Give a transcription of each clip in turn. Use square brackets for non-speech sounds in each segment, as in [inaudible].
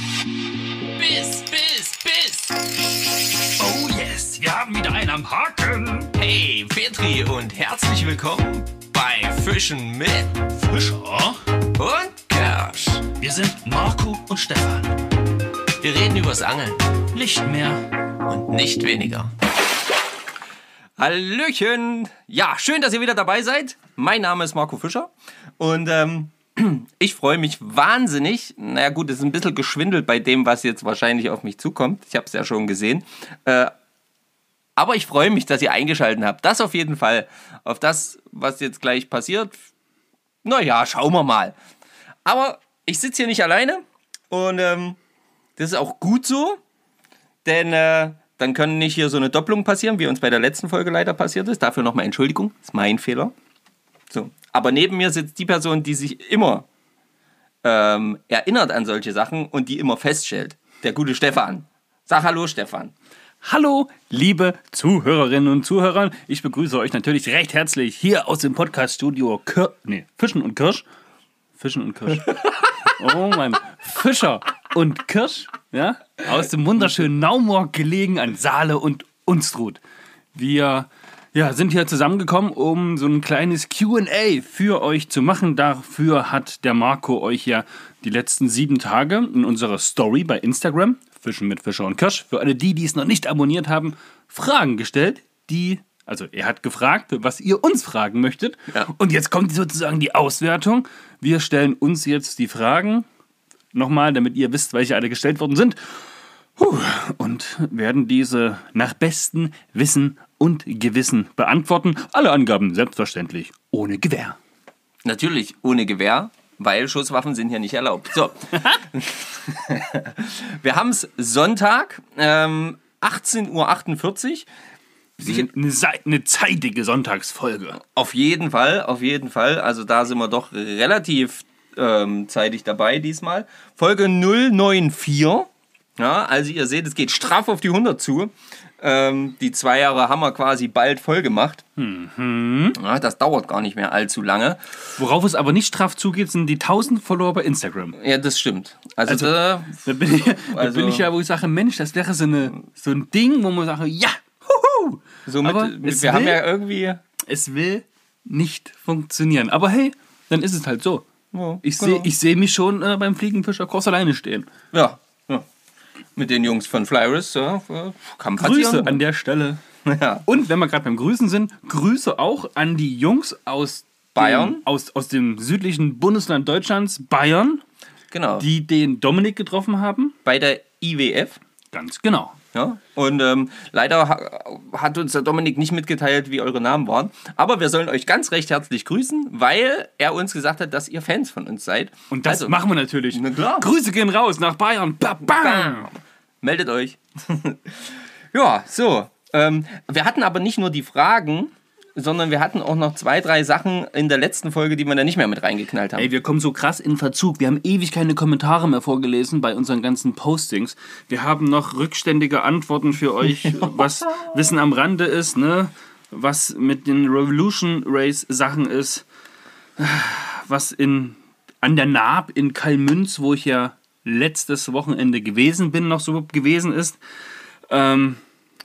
Biss, Biss, Biss. Oh yes, wir haben wieder einen am Haken. Hey, Petri und herzlich willkommen bei Fischen mit Fischer. und Kersch. Wir sind Marco und Stefan. Wir reden übers Angeln Nicht mehr. und nicht weniger. Hallöchen! Ja, schön, dass ihr wieder dabei seid. Mein Name ist Marco Fischer und ähm, ich freue mich wahnsinnig. Naja gut, es ist ein bisschen geschwindelt bei dem, was jetzt wahrscheinlich auf mich zukommt. Ich habe es ja schon gesehen. Äh, aber ich freue mich, dass ihr eingeschaltet habt. Das auf jeden Fall. Auf das, was jetzt gleich passiert. Naja, schauen wir mal. Aber ich sitze hier nicht alleine und ähm, das ist auch gut so, denn äh, dann können nicht hier so eine Doppelung passieren, wie uns bei der letzten Folge leider passiert ist. Dafür nochmal Entschuldigung, ist mein Fehler. So. Aber neben mir sitzt die Person, die sich immer ähm, erinnert an solche Sachen und die immer feststellt. Der gute Stefan. Sag Hallo, Stefan. Hallo, liebe Zuhörerinnen und Zuhörer. Ich begrüße euch natürlich recht herzlich hier aus dem Podcast-Studio Kir nee, Fischen und Kirsch. Fischen und Kirsch. [laughs] Oh Mann. Fischer und Kirsch, ja, aus dem wunderschönen Naumorg gelegen an Saale und Unstrut. Wir ja, sind hier zusammengekommen, um so ein kleines QA für euch zu machen. Dafür hat der Marco euch ja die letzten sieben Tage in unserer Story bei Instagram, Fischen mit Fischer und Kirsch, für alle die, die es noch nicht abonniert haben, Fragen gestellt, die, also er hat gefragt, was ihr uns fragen möchtet. Ja. Und jetzt kommt sozusagen die Auswertung. Wir stellen uns jetzt die Fragen nochmal, damit ihr wisst, welche alle gestellt worden sind. Und werden diese nach bestem Wissen und Gewissen beantworten. Alle Angaben selbstverständlich ohne Gewähr. Natürlich ohne Gewehr, weil Schusswaffen sind hier nicht erlaubt. So. [laughs] Wir haben es Sonntag, ähm, 18.48 Uhr. Sicher, Eine, eine zeitige Sonntagsfolge. Auf jeden Fall, auf jeden Fall. Also da sind wir doch relativ ähm, zeitig dabei diesmal. Folge 094. Ja, also ihr seht, es geht straff auf die 100 zu. Ähm, die zwei Jahre haben wir quasi bald voll gemacht. Ja, das dauert gar nicht mehr allzu lange. Worauf es aber nicht straff zugeht, sind die 1000 Follower bei Instagram. Ja, das stimmt. Also, Also- da, Da bin ich, da [laughs] Also- bin ich ja, wo ich sage, Mensch, das wäre so, eine, so ein Ding, wo man sagt, ja, huhu. somit, Aber es wir haben will- ja irgendwie. Es will nicht funktionieren. Aber hey, dann ist es halt so. Ja, Ich genau. sehe seh mich schon äh, beim Fliegenfischer kurz alleine stehen. Ja. Mit den Jungs von Flyris, ja, kann Grüße an der Stelle. Ja. Und wenn wir gerade beim Grüßen sind, Grüße auch an die Jungs aus Bayern? Dem, aus, aus dem südlichen Bundesland Deutschlands, Bayern, Genau. die den Dominik getroffen haben. Bei der IWF. Ganz genau. Ja, und ähm, leider ha hat uns der Dominik nicht mitgeteilt, wie eure Namen waren. Aber wir sollen euch ganz recht herzlich grüßen, weil er uns gesagt hat, dass ihr Fans von uns seid. Und das Also, machen wir natürlich. Na klar. Grüße gehen raus nach Bayern. Ba, bam. Meldet euch. [laughs] ja, so. Ähm, wir hatten aber nicht nur die Fragen, sondern wir hatten auch noch zwei, drei Sachen in der letzten Folge, die wir da nicht mehr mit reingeknallt haben. Ey, wir kommen so krass in Verzug. Wir haben ewig keine Kommentare mehr vorgelesen bei unseren ganzen Postings. Wir haben noch rückständige Antworten für euch, [laughs] was Wissen am Rande ist, ne? Was mit den Revolution Race Sachen ist, was in an der Naab in Kalmünz, wo ich ja letztes Wochenende gewesen bin, noch so gewesen ist. Ähm,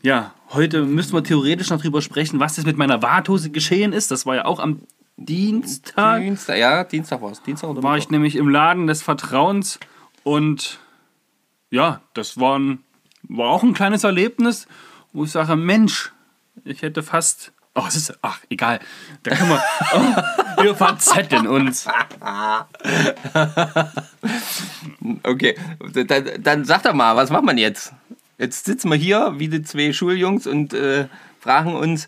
ja, heute müssen wir theoretisch noch drüber sprechen, was das mit meiner Warthose geschehen ist. Das war ja auch am Dienstag Dienstag, ja, Dienstag war es. Dienstag oder war ich nämlich im Laden des Vertrauens und ja, das war, ein, war auch ein kleines Erlebnis, wo ich sage, Mensch, ich hätte fast... Oh, es ist... Ach, egal. Da können wir... Oh, wir verzetteln uns. [laughs] Okay, dann, dann sag doch mal, was macht man jetzt? Jetzt sitzen wir hier wie die zwei Schuljungs und äh, fragen uns,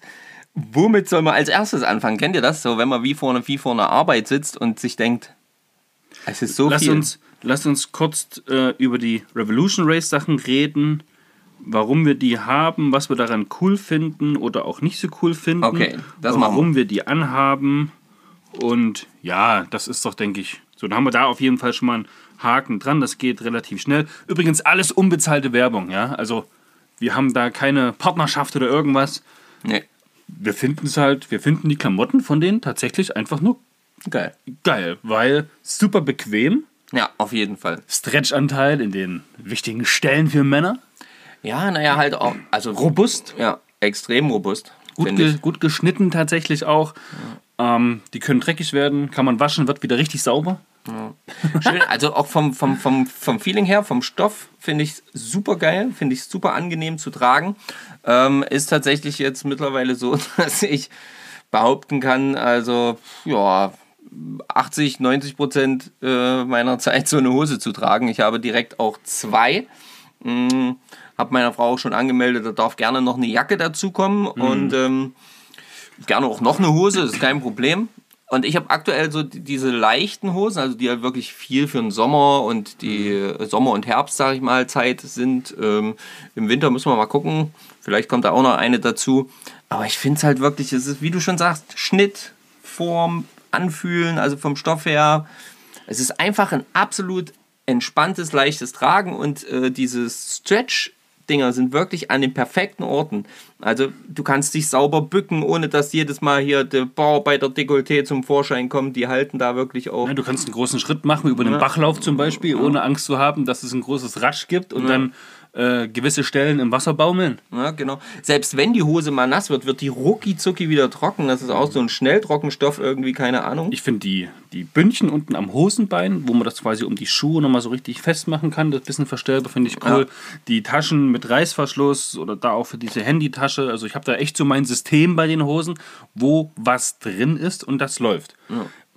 womit soll man als erstes anfangen? Kennt ihr das? So, wenn man wie vor, wie vor einer Arbeit sitzt und sich denkt, es ist so Lass viel. uns, lass uns kurz äh, über die Revolution Race Sachen reden, warum wir die haben, was wir daran cool finden oder auch nicht so cool finden. Okay, das warum wir die anhaben. Und ja, das ist doch, denke ich, so. Dann haben wir da auf jeden Fall schon mal einen Haken dran. Das geht relativ schnell. Übrigens alles unbezahlte Werbung, ja. Also wir haben da keine Partnerschaft oder irgendwas. Nee, Wir finden es halt, wir finden die Klamotten von denen tatsächlich einfach nur geil. geil, weil super bequem. Ja, auf jeden Fall. Stretchanteil in den wichtigen Stellen für Männer. Ja, naja, halt auch. Also Robust. Ja, extrem robust. Gut, ge ich. gut geschnitten tatsächlich auch. Ähm, die können dreckig werden, kann man waschen, wird wieder richtig sauber. Schön, also auch vom, vom, vom, vom Feeling her, vom Stoff, finde ich super geil, finde ich super angenehm zu tragen. Ähm, ist tatsächlich jetzt mittlerweile so, [laughs] dass ich behaupten kann, also ja, 80, 90 Prozent äh, meiner Zeit so eine Hose zu tragen. Ich habe direkt auch zwei. Mm, habe meiner Frau auch schon angemeldet, da darf gerne noch eine Jacke dazukommen und ähm, gerne auch noch eine Hose, ist kein Problem. Und ich habe aktuell so die- diese leichten Hosen, also die halt wirklich viel für den Sommer und die äh, Sommer- und Herbst, sage ich mal, Zeit sind. Ähm, Im Winter müssen wir mal gucken. Vielleicht kommt da auch noch eine dazu. Aber ich finde es halt wirklich, es ist, wie du schon sagst, Schnitt, Form, Anfühlen, also vom Stoff her. Es ist einfach ein absolut entspanntes, leichtes Tragen und äh, diese Stretch-Dinger sind wirklich an den perfekten Orten. Also du kannst dich sauber bücken, ohne dass jedes Mal hier der Bauch bei der Dekolleté zum Vorschein kommt. Die halten da wirklich auch. Ja, du kannst einen großen Schritt machen über den Bachlauf zum Beispiel, ohne Angst zu haben, dass es ein großes Ratsch gibt und dann äh, gewisse Stellen im Wasser baumeln. Ja, genau. Selbst wenn die Hose mal nass wird, wird die rucki zucki wieder trocken. Das ist auch so ein Schnelltrockenstoff irgendwie, keine Ahnung. Ich finde die, die Bündchen unten am Hosenbein, wo man das quasi um die Schuhe nochmal so richtig festmachen kann, das bisschen verstellbar, finde ich cool. Die Taschen mit Reißverschluss oder da auch für diese Handytasche. Also ich habe da echt so mein System bei den Hosen, wo was drin ist und das läuft.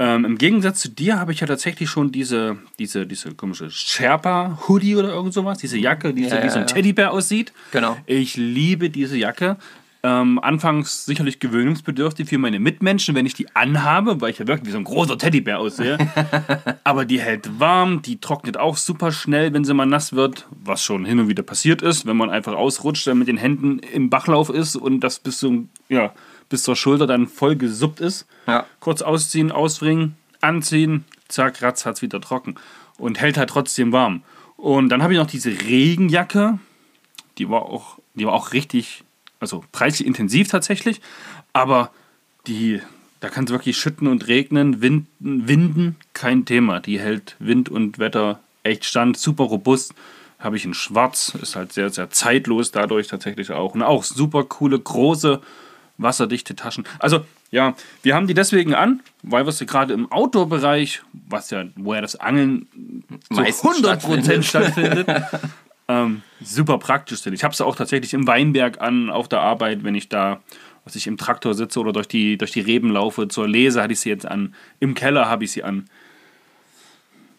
Ähm, Im Gegensatz zu dir habe ich ja tatsächlich schon diese, diese, diese komische Sherpa-Hoodie oder irgend sowas, diese Jacke, die so Ja, wie so ein ja, ja. Teddybär aussieht. Genau. Ich liebe diese Jacke. Ähm, anfangs sicherlich gewöhnungsbedürftig für meine Mitmenschen, wenn ich die anhabe, weil ich ja wirklich wie so ein großer Teddybär aussehe. [laughs] Aber die hält warm, die trocknet auch super schnell, wenn sie mal nass wird, was schon hin und wieder passiert ist, wenn man einfach ausrutscht, dann mit den Händen im Bachlauf ist und das bis, zum, ja, bis zur Schulter dann voll gesuppt ist. Ja. Kurz ausziehen, ausbringen, anziehen, zack, ratzfatz wieder trocken. Und hält halt trotzdem warm. Und dann habe ich noch diese Regenjacke, die war auch, die war auch richtig, also preislich intensiv tatsächlich, aber die, da kann es wirklich schütten und regnen, winden, winden, kein Thema. Die hält Wind und Wetter echt stand, super robust. Habe ich in Schwarz, ist halt sehr, sehr zeitlos dadurch tatsächlich auch. Und auch super coole, große, wasserdichte Taschen. Also, ja, wir haben die deswegen an, weil wir sie gerade im Outdoor-Bereich, was ja, wo ja das Angeln zu Meistens 100% stattfindet, [laughs] ähm, super praktisch sind. Ich habe sie auch tatsächlich im Weinberg an, auf der Arbeit, wenn ich da, was ich im Traktor sitze oder durch die, durch die Reben laufe. Zur Lese hatte ich sie jetzt an. Im Keller habe ich sie an.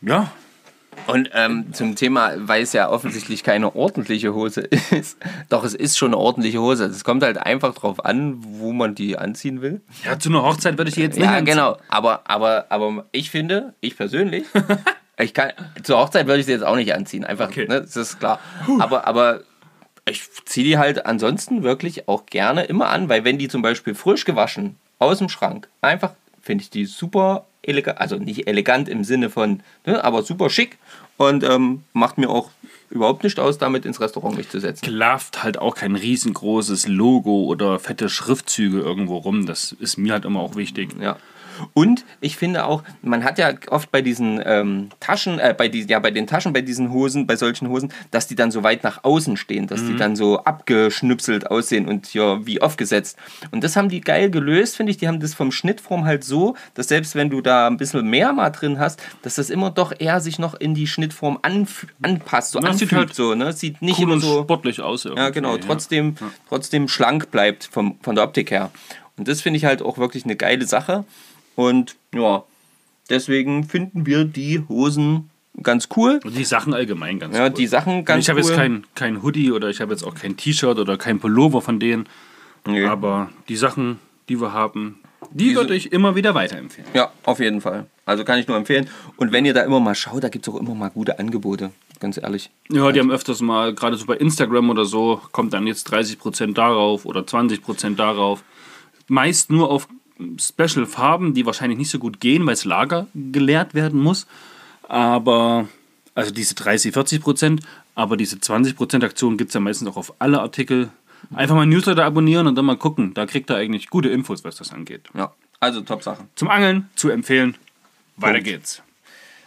Ja, Und ähm, zum Thema, weil es ja offensichtlich keine ordentliche Hose [laughs] ist. Doch, es ist schon eine ordentliche Hose. Es kommt halt einfach drauf an, wo man die anziehen will. ja zu einer Hochzeit würde ich die jetzt nicht Ja, anziehen. genau. Aber, aber, aber ich finde, ich persönlich, [laughs] ich kann, zur Hochzeit würde ich sie jetzt auch nicht anziehen. Einfach, Okay. ne, das ist klar. Aber, aber ich ziehe die halt ansonsten wirklich auch gerne immer an, weil wenn die zum Beispiel frisch gewaschen aus dem Schrank, einfach finde ich die super elegant, also nicht elegant im Sinne von, ne, aber super schick und ähm, macht mir auch überhaupt nicht aus, damit ins Restaurant mich zu setzen. klafft halt auch kein riesengroßes Logo oder fette Schriftzüge irgendwo rum. Das ist mir halt immer auch wichtig. Ja. Und ich finde auch, man hat ja oft bei diesen ähm, Taschen, äh, bei die, ja bei den Taschen, bei diesen Hosen, bei solchen Hosen, dass die dann so weit nach außen stehen, dass die dann so abgeschnüpselt aussehen und ja wie aufgesetzt. Und das haben die geil gelöst, finde ich. Die haben das vom Schnittform halt so, dass selbst wenn du da ein bisschen mehr mal drin hast, dass das immer doch eher sich noch in die Schnittform anpasst, so Ja, sieht anfühlt halt so, ne? Sieht nicht Cool immer so. sportlich aus. Irgendwie. Ja, genau, trotzdem, trotzdem schlank bleibt vom, von der Optik her. Und das finde ich halt auch wirklich eine geile Sache. Und ja, deswegen finden wir die Hosen ganz cool. Und die Sachen allgemein ganz Ja, cool. die Sachen ganz ich habe cool. jetzt kein, kein Hoodie oder ich habe jetzt auch kein T-Shirt oder kein Pullover von denen. Nee. Aber die Sachen, die wir haben, die würde ich immer wieder weiterempfehlen. Ja, auf jeden Fall. Also kann ich nur empfehlen. Und wenn ihr da immer mal schaut, da gibt es auch immer mal gute Angebote, ganz ehrlich. Ja, die haben öfters mal, gerade so bei Instagram oder so, kommt dann jetzt 30% darauf oder 20% darauf. Meist nur auf Special-Farben, die wahrscheinlich nicht so gut gehen, weil es Lager geleert werden muss. Aber, also diese 30, 40%, aber diese 20% Aktion gibt es ja meistens auch auf alle Artikel. Einfach mal Newsletter abonnieren und dann mal gucken. Da kriegt ihr eigentlich gute Infos, was das angeht. Ja, also Top-Sache. Zum Angeln zu empfehlen. Weiter Punkt. geht's.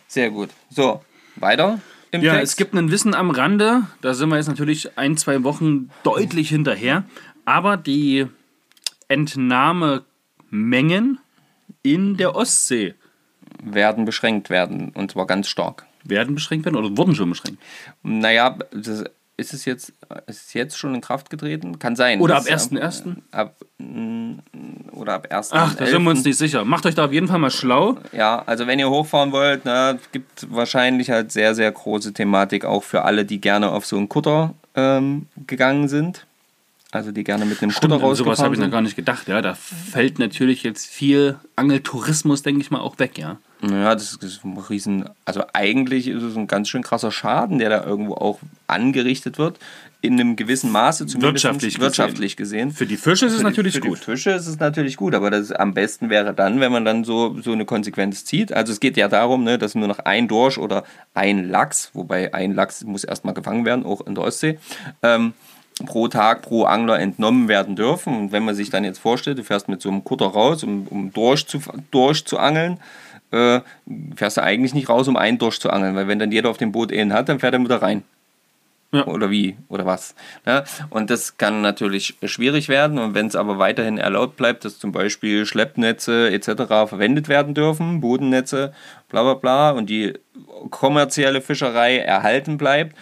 Sehr gut. So, weiter im Ja, Text. es gibt ein Wissen am Rande. Da sind wir jetzt natürlich ein, zwei Wochen deutlich hinterher. Aber die Entnahmemengen in der Ostsee werden beschränkt werden und zwar ganz stark. werden beschränkt werden oder wurden schon beschränkt. Naja, das, ist es jetzt, ist es jetzt schon in Kraft getreten? Kann sein. Oder ab Das, 1.1.? Ab, mm, oder ab 1. Ach, da sind wir uns nicht sicher. Macht euch da auf jeden Fall mal schlau. Ja, also wenn ihr hochfahren wollt, ne, gibt wahrscheinlich halt sehr, sehr große Thematik auch für alle, die gerne auf so einen Kutter ähm, gegangen sind. Also die gerne mit einem Kutter Stimmt, sowas rausgefahren habe ich noch gar nicht gedacht. Ja, da fällt natürlich jetzt viel Angeltourismus, denke ich mal, auch weg, ja. Ja, das ist ein riesen, also eigentlich ist es ein ganz schön krasser Schaden, der da irgendwo auch angerichtet wird, in einem gewissen Maße zumindest Wirtschaftlich gesehen. wirtschaftlich gesehen. Für die Fische ist es Für die- natürlich für gut. Die Fische ist es natürlich gut, aber das am besten wäre dann, wenn man dann so, so eine Konsequenz zieht. Also es geht ja darum, ne, dass nur noch ein Dorsch oder ein Lachs, wobei ein Lachs muss erstmal gefangen werden, auch in der Ostsee, ähm, pro Tag pro Angler entnommen werden dürfen. Und wenn man sich dann jetzt vorstellt, du fährst mit so einem Kutter raus, um, um Dorsch, zu, Dorsch zu angeln, äh, fährst du eigentlich nicht raus, um einen Dorsch zu angeln, weil wenn dann jeder auf dem Boot einen hat, dann fährt er wieder rein. Ja. Oder wie? Oder was? Ja, und das kann natürlich schwierig werden. Und wenn es aber weiterhin erlaubt bleibt, dass zum Beispiel Schleppnetze etc. verwendet werden dürfen, Bodennetze, bla bla bla, und die kommerzielle Fischerei erhalten bleibt,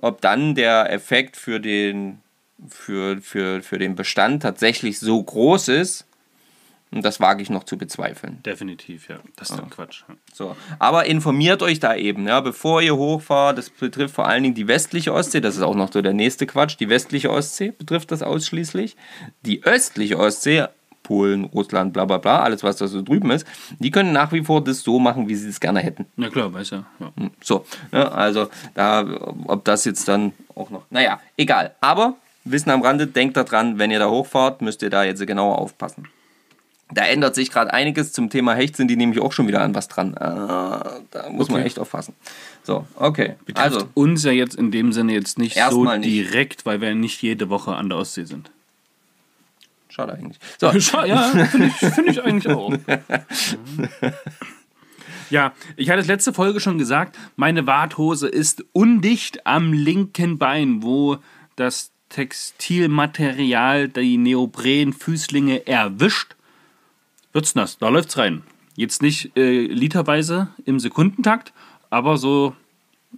ob dann der Effekt für den, für, für, für den Bestand tatsächlich so groß ist, das wage ich noch zu bezweifeln. Definitiv, ja. Das ist dann Quatsch. ja. So. Aber informiert euch da eben, ja, bevor ihr hochfahrt. Das betrifft vor allen Dingen die westliche Ostsee. Das ist auch noch so der nächste Quatsch. Die westliche Ostsee betrifft das ausschließlich. Die östliche Ostsee, Polen, Russland, bla bla bla, alles was da so drüben ist, die können nach wie vor das so machen, wie sie es gerne hätten. Na klar, weiß ja. ja. So, ne, also da, ob das jetzt dann auch noch, naja, egal. Aber Wissen am Rande, denkt daran, wenn ihr da hochfahrt, müsst ihr da jetzt genauer aufpassen. Da ändert sich gerade einiges zum Thema Hecht, sind die nämlich auch schon wieder an was dran. Äh, da muss man Okay. echt aufpassen. So, okay. Betrifft Also, uns ja jetzt in dem Sinne jetzt nicht so Erstmal nicht. direkt, weil wir nicht jede Woche an der Ostsee sind. Schade eigentlich. So, [laughs] Scha- Ja, finde ich, find ich eigentlich auch. [laughs] Ja, ich hatte es letzte Folge schon gesagt, meine Warthose ist undicht am linken Bein, wo das Textilmaterial die Neoprenfüßlinge erwischt. Wird's nass, da läuft's rein. Jetzt nicht äh, literweise im Sekundentakt, aber so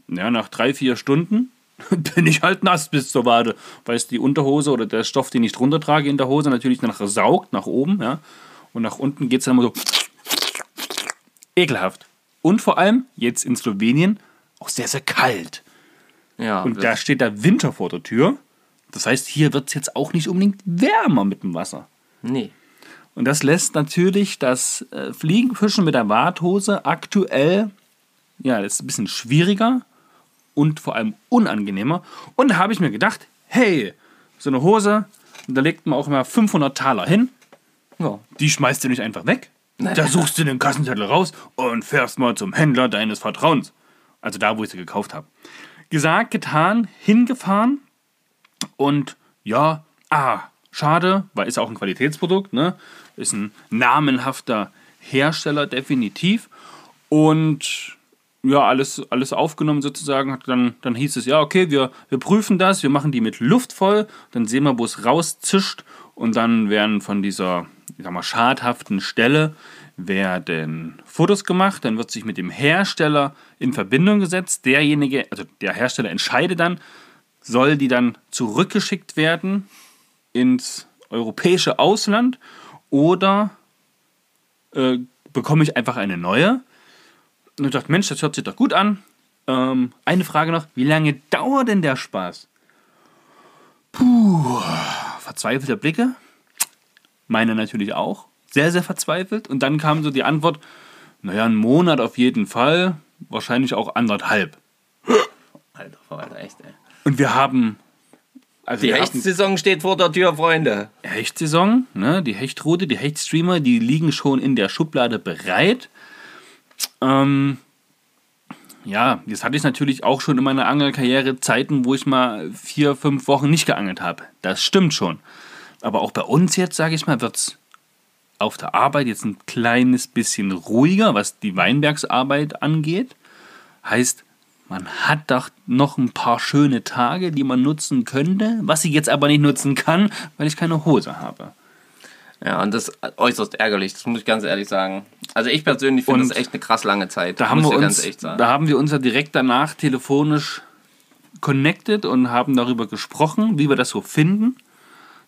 ja, nach drei, vier Stunden [laughs] bin ich halt nass bis zur Wade, weil es die Unterhose oder der Stoff, den ich drunter trage in der Hose, natürlich nachher saugt, nach oben, ja. Und nach unten geht es dann immer so [laughs] ekelhaft. Und vor allem, jetzt in Slowenien, auch sehr, sehr kalt. ja, Und da steht der Winter vor der Tür. Das heißt, hier wird es jetzt auch nicht unbedingt wärmer mit dem Wasser. nee. Und das lässt natürlich das äh, Fliegenfischen mit der Warthose aktuell, ja, das ist ein bisschen schwieriger und vor allem unangenehmer. Und da habe ich mir gedacht, hey, so eine Hose, da legt man auch mal 500 Taler hin, Ja. die schmeißt du nicht einfach weg. Da [laughs] suchst du den Kassenzettel raus und fährst mal zum Händler deines Vertrauens. Also da, wo ich sie gekauft habe. Gesagt, getan, hingefahren und ja, ah, schade, weil ist auch ein Qualitätsprodukt, ne? Ist ein namenhafter Hersteller definitiv. Und ja, alles, alles aufgenommen sozusagen. Dann, dann hieß es, ja, okay, wir, wir prüfen das, wir machen die mit Luft voll, dann sehen wir, wo es rauszischt und dann werden von dieser, ich sag mal, schadhaften Stelle werden Fotos gemacht, dann wird sich mit dem Hersteller in Verbindung gesetzt. Derjenige, also der Hersteller entscheidet dann, soll die dann zurückgeschickt werden ins europäische Ausland oder äh, bekomme ich einfach eine neue? Und ich dachte, Mensch, das hört sich doch gut an. Ähm, eine Frage noch, wie lange dauert denn der Spaß? Puh, verzweifelte Blicke. Meine natürlich auch. Sehr, sehr verzweifelt. Und dann kam so die Antwort, naja, einen Monat auf jeden Fall, wahrscheinlich auch anderthalb. Alter Verwalter, echt, ey. Und wir haben... Also Die Hechtsaison steht vor der Tür, Freunde. Hechtsaison, ne? die Hechtroute, die Hechtstreamer, die liegen schon in der Schublade bereit. Ähm, ja, jetzt hatte ich natürlich auch schon in meiner Angelkarriere Zeiten, wo ich mal vier, fünf Wochen nicht geangelt habe. Das stimmt schon. Aber auch bei uns jetzt, sage ich mal, wird es auf der Arbeit jetzt ein kleines bisschen ruhiger, was die Weinbergsarbeit angeht. Heißt, man hat doch noch ein paar schöne Tage, die man nutzen könnte, was ich jetzt aber nicht nutzen kann, weil ich keine Hose habe. Ja, und das ist äußerst ärgerlich, das muss ich ganz ehrlich sagen. Also ich persönlich finde das echt eine krass lange Zeit. Da haben, wir uns, da haben wir uns ja direkt danach telefonisch connected und haben darüber gesprochen, wie wir das so finden.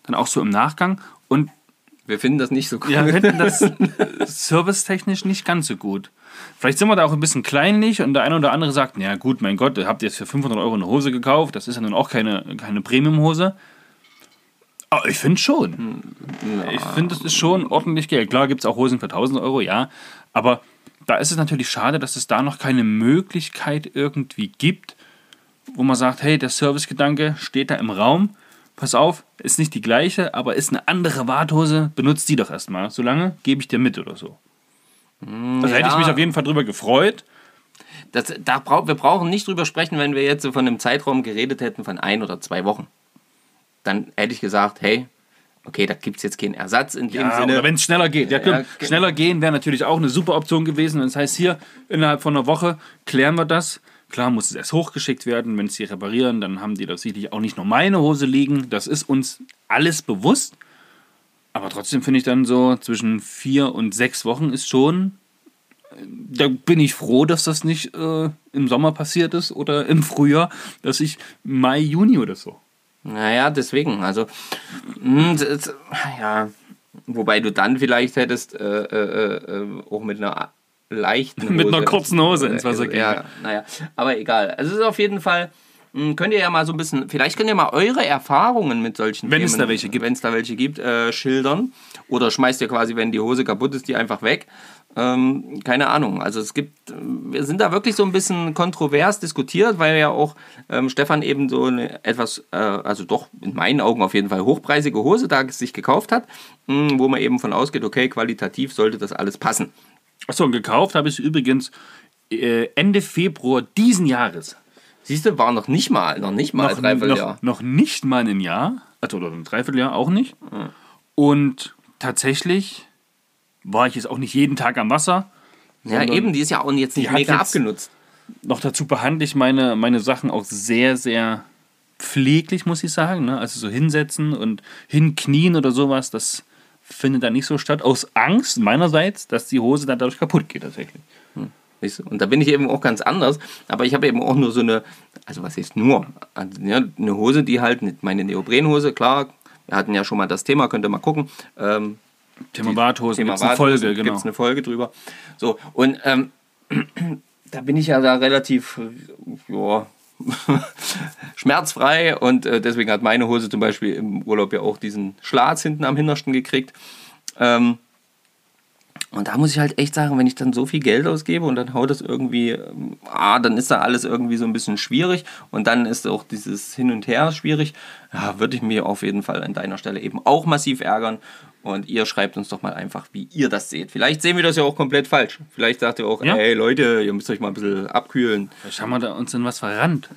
Dann auch so im Nachgang. Und Wir finden das nicht so ja, wir finden das [laughs] servicetechnisch nicht ganz so gut. Vielleicht sind wir da auch ein bisschen kleinlich und der eine oder andere sagt, ja gut, mein Gott, ihr habt jetzt für 500 Euro eine Hose gekauft, das ist ja nun auch keine, keine Premium-Hose. Aber ich finde schon. Ich finde, das ist schon ordentlich Geld. Klar gibt es auch Hosen für 1000 Euro, ja. Aber da ist es natürlich schade, dass es da noch keine Möglichkeit irgendwie gibt, wo man sagt, hey, der Servicegedanke steht da im Raum. Pass auf, ist nicht die gleiche, aber ist eine andere Warthose, benutzt die doch erstmal. Solange gebe ich dir mit oder so. Also hätte ich ja. mich auf jeden Fall drüber gefreut. Das, da wir brauchen nicht drüber sprechen, wenn wir jetzt so von einem Zeitraum geredet hätten von ein oder zwei Wochen. Dann hätte ich gesagt, hey, okay, da gibt es jetzt keinen Ersatz in dem Ja, Sinne. oder wenn es schneller geht. Ja, Ja, ja. Schneller gehen wäre natürlich auch eine super Option gewesen. Und das heißt, hier innerhalb von einer Woche klären wir das. Klar muss es erst hochgeschickt werden. Wenn sie reparieren, dann haben die da sicherlich auch nicht nur meine Hose liegen. Das ist uns alles bewusst. Aber trotzdem finde ich dann so zwischen vier und sechs Wochen ist schon. Da bin ich froh, dass das nicht äh, im Sommer passiert ist oder im Frühjahr, dass ich Mai, Juni oder so. Naja, deswegen, also, das, ja, wobei du dann vielleicht hättest äh, äh, äh, auch mit einer leichten Hose. [laughs] Mit einer kurzen Hose ins Wasser gehen. Ja, naja, aber egal. Also es ist auf jeden Fall, mh, könnt ihr ja mal so ein bisschen, vielleicht könnt ihr mal eure Erfahrungen mit solchen Wenn es Themen, da welche gibt. wenn es da welche gibt, äh, schildern. Oder schmeißt ihr quasi, wenn die Hose kaputt ist, die einfach weg. Ähm, keine Ahnung. Also es gibt, wir sind da wirklich so ein bisschen kontrovers diskutiert, weil ja auch ähm, Stefan eben so eine etwas, äh, also doch in meinen Augen auf jeden Fall hochpreisige Hose da sich gekauft hat, mh, wo man eben von ausgeht, okay, qualitativ sollte das alles passen. Achso, gekauft habe ich übrigens äh, Ende Februar diesen Jahres. Siehst du, war noch nicht mal, noch nicht mal noch, Dreivierteljahr. noch, noch nicht mal ein Jahr, also oder ein Dreivierteljahr auch nicht. Und tatsächlich war ich jetzt auch nicht jeden Tag am Wasser. Ja, eben, die ist ja auch jetzt nicht mega abgenutzt. Noch dazu behandle ich meine, meine Sachen auch sehr, sehr pfleglich, muss ich sagen. Ne? Also so hinsetzen und hinknien oder sowas, das findet da nicht so statt. Aus Angst meinerseits, dass die Hose dann dadurch kaputt geht tatsächlich. Du? Und da bin ich eben auch ganz anders. Aber ich habe eben auch nur so eine, also was heißt nur? Also, ja, eine Hose, die halt, meine Neoprenhose, klar, wir hatten ja schon mal das Thema, könnt ihr mal gucken. Ähm, Thema Warthosen, Thema gibt's eine Folge, Warthosen, genau. Gibt es eine Folge drüber. So, und ähm, [clears throat] da bin ich ja da relativ, äh, ja, [laughs] schmerzfrei und äh, deswegen hat meine Hose zum Beispiel im Urlaub ja auch diesen Schlatz hinten am Hintersten gekriegt. Ähm, und da muss ich halt echt sagen, wenn ich dann so viel Geld ausgebe und dann haut das irgendwie, ähm, ah, dann ist da alles irgendwie so ein bisschen schwierig und dann ist auch dieses Hin und Her schwierig, ja, würde ich mir auf jeden Fall an deiner Stelle eben auch massiv ärgern. Und ihr schreibt uns doch mal einfach, wie ihr das seht. Vielleicht sehen wir das ja auch komplett falsch. Vielleicht sagt ihr auch, Ja. ey Leute, ihr müsst euch mal ein bisschen abkühlen. Vielleicht haben wir da uns in was verrannt.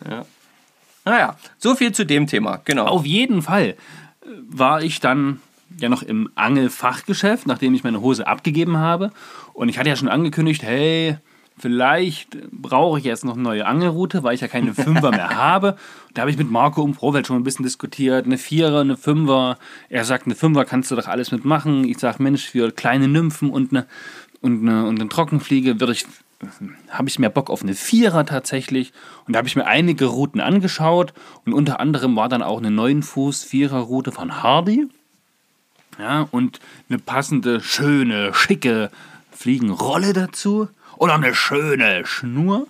Naja, so viel zu dem Thema, genau. Auf jeden Fall äh, war ich dann ja noch im Angelfachgeschäft, nachdem ich meine Hose abgegeben habe. Und ich hatte ja schon angekündigt, hey, vielleicht brauche ich jetzt noch eine neue Angelroute, weil ich ja keine Fünfer mehr [laughs] habe. Da habe ich mit Marco im Vorfeld schon ein bisschen diskutiert. Eine Vierer, eine Fünfer. Er sagt, eine Fünfer kannst du doch alles mitmachen. Ich sage, Mensch, für kleine Nymphen und eine, und eine, und eine Trockenfliege würde ich habe ich mehr Bock auf eine Vierer tatsächlich. Und da habe ich mir einige Routen angeschaut. Und unter anderem war dann auch eine 9 Fuß Vierer Route von Hardy. Ja, und eine passende, schöne, schicke Fliegenrolle dazu. Oder eine schöne Schnur.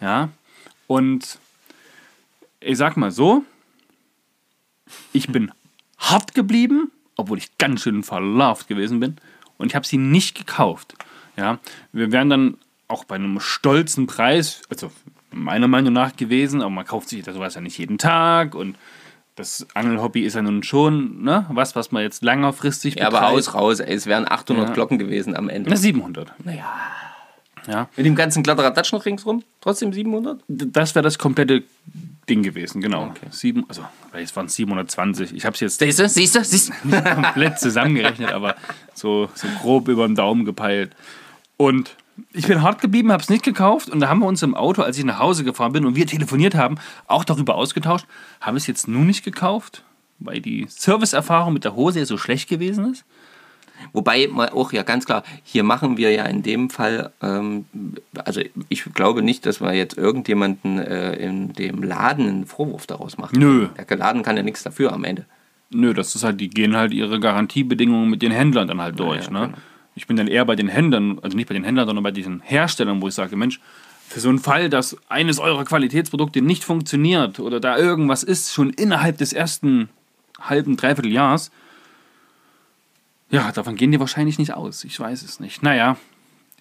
Ja, und ich sag mal so, ich bin hart geblieben, obwohl ich ganz schön verlarvt gewesen bin. Und ich habe sie nicht gekauft. Ja, wir wären dann auch bei einem stolzen Preis, also meiner Meinung nach gewesen, aber man kauft sich sowas ja nicht jeden Tag und das Angelhobby ist ja nun schon ne, was, was man jetzt längerfristig ja, aber aus, raus, ey, es wären 800 Ja. Glocken gewesen am Ende. Na, 700. Naja. Ja. Mit dem ganzen Kladderadatsch noch ringsrum? Trotzdem 700? Das wäre das komplette Ding gewesen, genau. Sieben, also, es waren 720. Ich habe es jetzt Siehst du, siehst du, siehst du? [laughs] komplett zusammengerechnet, aber so, so grob über den Daumen gepeilt. Und ich bin hart geblieben, habe es nicht gekauft und da haben wir uns im Auto, als ich nach Hause gefahren bin und wir telefoniert haben, auch darüber ausgetauscht, habe es jetzt nur nicht gekauft, weil die Serviceerfahrung mit der Hose ja so schlecht gewesen ist. Wobei mal auch ja ganz klar, hier machen wir ja in dem Fall, ähm, also ich glaube nicht, dass wir jetzt irgendjemanden äh, in dem Laden einen Vorwurf daraus machen. Nö. Der Laden kann ja nichts dafür am Ende. Nö, das ist halt, die gehen halt ihre Garantiebedingungen mit den Händlern dann halt durch. ja, ne? genau. Ich bin dann eher bei den Händlern, also nicht bei den Händlern, sondern bei diesen Herstellern, wo ich sage, Mensch, für so einen Fall, dass eines eurer Qualitätsprodukte nicht funktioniert oder da irgendwas ist, schon innerhalb des ersten halben, dreiviertel Jahres, ja, davon gehen die wahrscheinlich nicht aus. Ich weiß es nicht. Naja,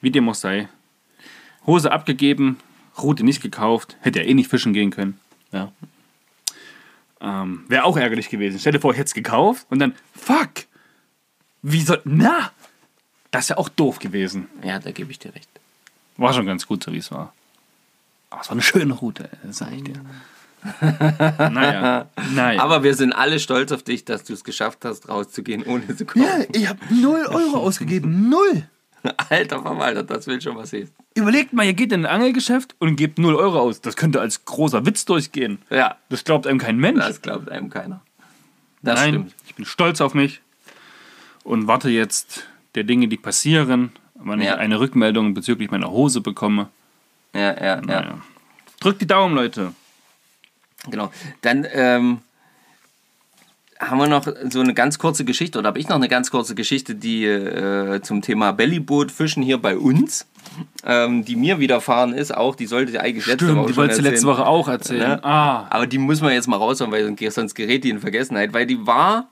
wie dem auch sei. Hose abgegeben, Route nicht gekauft, hätte ja eh nicht fischen gehen können. Ja. Ähm, Wäre auch ärgerlich gewesen. Stell dir vor, ich hätte es gekauft und dann, fuck! Wie soll. Na! Das ist ja auch doof gewesen. Ja, da gebe ich dir recht. War schon ganz gut, so wie es war. Aber es war eine schöne Route, das sag ich dir. Naja, naja. Aber wir sind alle stolz auf dich, dass du es geschafft hast, rauszugehen, ohne zu kaufen. ich habe 0 Euro ausgegeben. Null! [laughs] Alter Verwalter, das will schon was sehen. Überlegt mal, ihr geht in ein Angelgeschäft und gebt 0 Euro aus. Das könnte als großer Witz durchgehen. Ja, Das glaubt einem kein Mensch. das glaubt einem keiner. Das Nein, stimmt. ich bin stolz auf mich und warte jetzt der Dinge, die passieren, wenn Ja. ich eine Rückmeldung bezüglich meiner Hose bekomme. Ja, ja, ja. Naja. Drückt die Daumen, Leute. Genau. Dann ähm, haben wir noch so eine ganz kurze Geschichte, oder habe ich noch eine ganz kurze Geschichte, die äh, zum Thema Bellyboot-Fischen hier bei uns, ähm, die mir widerfahren ist, auch, die sollte ich eigentlich letzte Stimmt, Woche die wolltest du letzte. Woche auch erzählen. Ne? Ah, Aber die muss man jetzt mal raushauen, weil sonst gerät die in Vergessenheit, weil die war,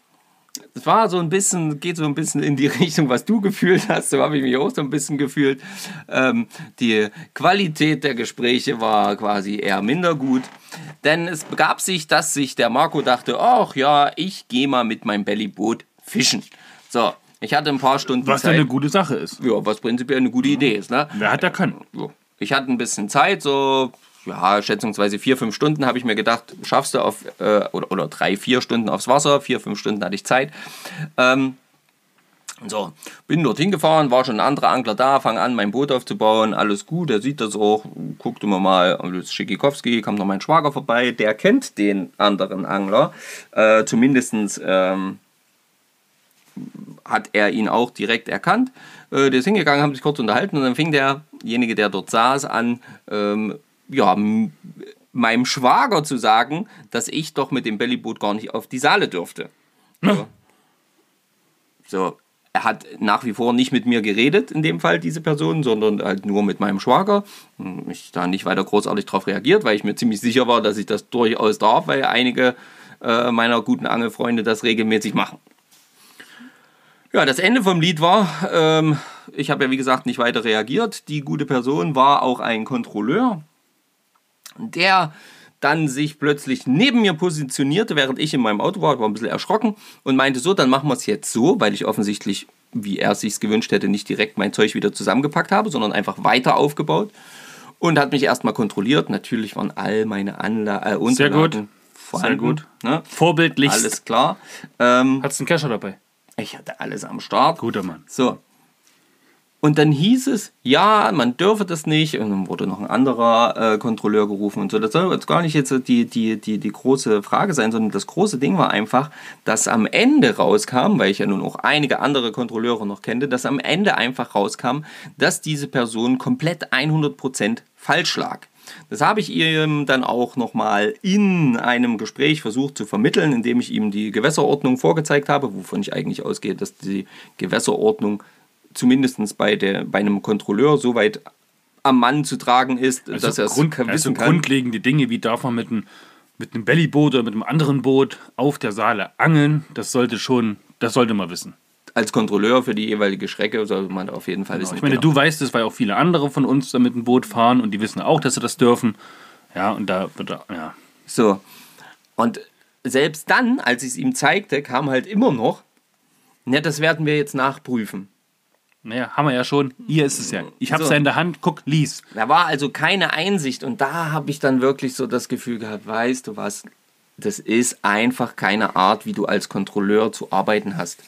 es war so ein bisschen, geht so ein bisschen in die [laughs] Richtung, was du gefühlt hast, so habe ich mich auch so ein bisschen gefühlt. Ähm, die Qualität der Gespräche war quasi eher minder gut, denn es begab sich, dass sich der Marco dachte, ach ja, ich gehe mal mit meinem Bellyboot fischen. So, ich hatte ein paar Stunden was Zeit. eine gute Sache ist. ja, was prinzipiell eine gute Idee ist, ne? Wer hat, kann. So. Ich hatte ein bisschen Zeit, so ja, schätzungsweise vier, fünf Stunden habe ich mir gedacht, schaffst du auf, äh, oder, oder drei, vier Stunden aufs Wasser, vier, fünf Stunden hatte ich Zeit. Ähm, so, bin dorthin gefahren, war schon ein anderer Angler da, fang an, mein Boot aufzubauen, alles gut, er sieht das auch, guckte mir mal, das ist Schickikowski, kam noch mein Schwager vorbei, der kennt den anderen Angler, äh, zumindestens ähm, hat er ihn auch direkt erkannt. Äh, der ist hingegangen, haben sich kurz unterhalten und dann fing derjenige, der dort saß, an, ähm, ja, meinem Schwager zu sagen, dass ich doch mit dem Bellyboot gar nicht auf die Saale dürfte. So. so, er hat nach wie vor nicht mit mir geredet, in dem Fall diese Person, sondern halt nur mit meinem Schwager. Hm, Ich da nicht weiter großartig darauf reagiert, weil ich mir ziemlich sicher war, dass ich das durchaus darf, weil einige äh, meiner guten Angelfreunde das regelmäßig machen. Ja, das Ende vom Lied war, ähm, ich habe ja wie gesagt nicht weiter reagiert. Die gute Person war auch ein Kontrolleur, der dann sich plötzlich neben mir positionierte, während ich in meinem Auto war, war ein bisschen erschrocken und meinte so, dann machen wir es jetzt so, weil ich offensichtlich, wie er es sich gewünscht hätte, nicht direkt mein Zeug wieder zusammengepackt habe, sondern einfach weiter aufgebaut und hat mich erstmal kontrolliert. Natürlich waren all meine Anla äh, Unterlagen vorhanden. gut. Ne? Vorbildlich. Alles klar. Ähm, Hattest du einen Kescher dabei? ich hatte alles am Start. Guter Mann. So. Und dann hieß es, ja, man dürfe das nicht. Und dann wurde noch ein anderer äh, Kontrolleur gerufen und so. Das soll jetzt gar nicht jetzt die, die, die, die große Frage sein, sondern das große Ding war einfach, dass am Ende rauskam, weil ich ja nun auch einige andere Kontrolleure noch kannte, dass am Ende einfach rauskam, dass diese Person komplett 100% falsch lag. Das habe ich ihm dann auch nochmal in einem Gespräch versucht zu vermitteln, indem ich ihm die Gewässerordnung vorgezeigt habe, wovon ich eigentlich ausgehe, dass die Gewässerordnung zumindest bei, der, bei einem Kontrolleur so weit am Mann zu tragen ist, dass er es Grund, wissen also kann. grundlegende Dinge, wie darf man mit einem, mit einem Bellyboot oder mit einem anderen Boot auf der Saale angeln, das sollte schon, das sollte man wissen. Als Kontrolleur für die jeweilige Schrecke sollte man auf jeden Fall wissen. Genau. Ich meine, genau. du weißt es, weil auch viele andere von uns da mit dem Boot fahren und die wissen auch, dass sie das dürfen. Ja, und da wird er, ja. So. Und selbst dann, als ich es ihm zeigte, kam halt immer noch, ja, das werden wir jetzt nachprüfen. Naja, haben wir ja schon. Hier ist es ja. Ich hab's So. ja in der Hand. Guck, lies. Da war also keine Einsicht und da habe ich dann wirklich so das Gefühl gehabt, weißt du was, das ist einfach keine Art, wie du als Kontrolleur zu arbeiten hast.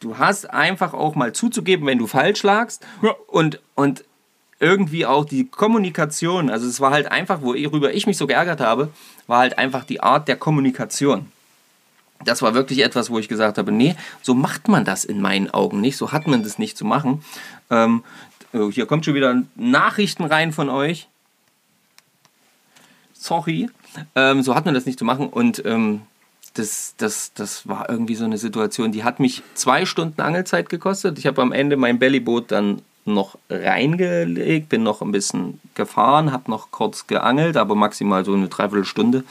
Du hast einfach auch mal zuzugeben, wenn du falsch lagst Ja. und, und irgendwie auch die Kommunikation, also es war halt einfach, worüber ich mich so geärgert habe, war halt einfach die Art der Kommunikation. Das war wirklich etwas, wo ich gesagt habe, nee, so macht man das in meinen Augen nicht, so hat man das nicht zu machen. Ähm, oh, hier kommt schon wieder Nachrichten rein von euch. Sorry. Ähm, so hat man das nicht zu machen und ähm, das, das, das war irgendwie so eine Situation, die hat mich zwei Stunden Angelzeit gekostet. Ich habe am Ende mein Bellyboot dann noch reingelegt, bin noch ein bisschen gefahren, habe noch kurz geangelt, aber maximal so eine Dreiviertelstunde.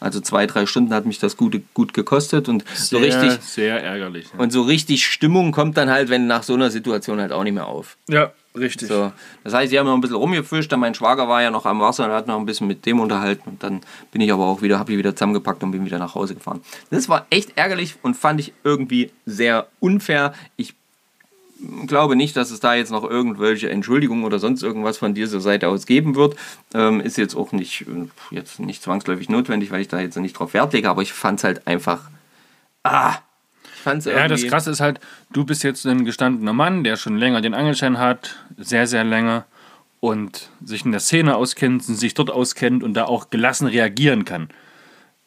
Also zwei, drei Stunden hat mich das gut, gut gekostet und so richtig, Sehr ärgerlich. und so richtig Stimmung kommt dann halt, wenn nach so einer Situation halt auch nicht mehr auf. Ja, richtig. So, das heißt, sie haben noch ein bisschen rumgefischt, dann mein Schwager war ja noch am Wasser und hat noch ein bisschen mit dem unterhalten und dann bin ich aber auch wieder, habe ich wieder zusammengepackt und bin wieder nach Hause gefahren. Das war echt ärgerlich und fand ich irgendwie sehr unfair. Ich glaube nicht, dass es da jetzt noch irgendwelche Entschuldigungen oder sonst irgendwas von dieser Seite aus geben wird. Ähm, ist jetzt auch nicht, äh, jetzt nicht zwangsläufig notwendig, weil ich da jetzt nicht drauf Wert lege, aber ich fand es halt einfach. Ah! Ich fand's Ja, das Krasse ist halt, du bist jetzt ein gestandener Mann, der schon länger den Angelschein hat, sehr, sehr länger und sich in der Szene auskennt, sich dort auskennt und da auch gelassen reagieren kann.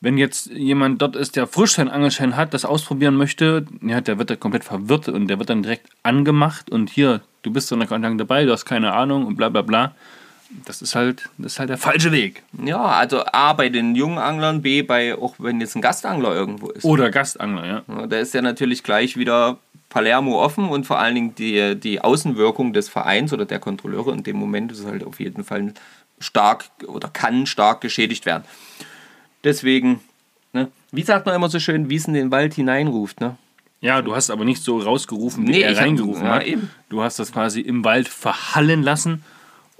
Wenn jetzt jemand dort ist, der frisch seinen Angelschein hat, das ausprobieren möchte, ja, der wird da komplett verwirrt und der wird dann direkt angemacht und hier, du bist so lang dabei, du hast keine Ahnung und bla bla bla. Das ist halt, das ist halt der falsche Weg. Ja, also A bei den jungen Anglern, B bei, auch wenn jetzt ein Gastangler irgendwo ist. Oder Gastangler, ja. Ja, Da ist ja natürlich gleich wieder Palermo offen und vor allen Dingen die, die Außenwirkung des Vereins oder der Kontrolleure in dem Moment ist halt auf jeden Fall stark oder kann stark geschädigt werden. Deswegen, ne, wie sagt man immer so schön, wie es in den Wald hineinruft, ne? Ja, du hast aber nicht so rausgerufen, wie Nee, er hab- reingerufen ja, hat. eben. Du hast das quasi im Wald verhallen lassen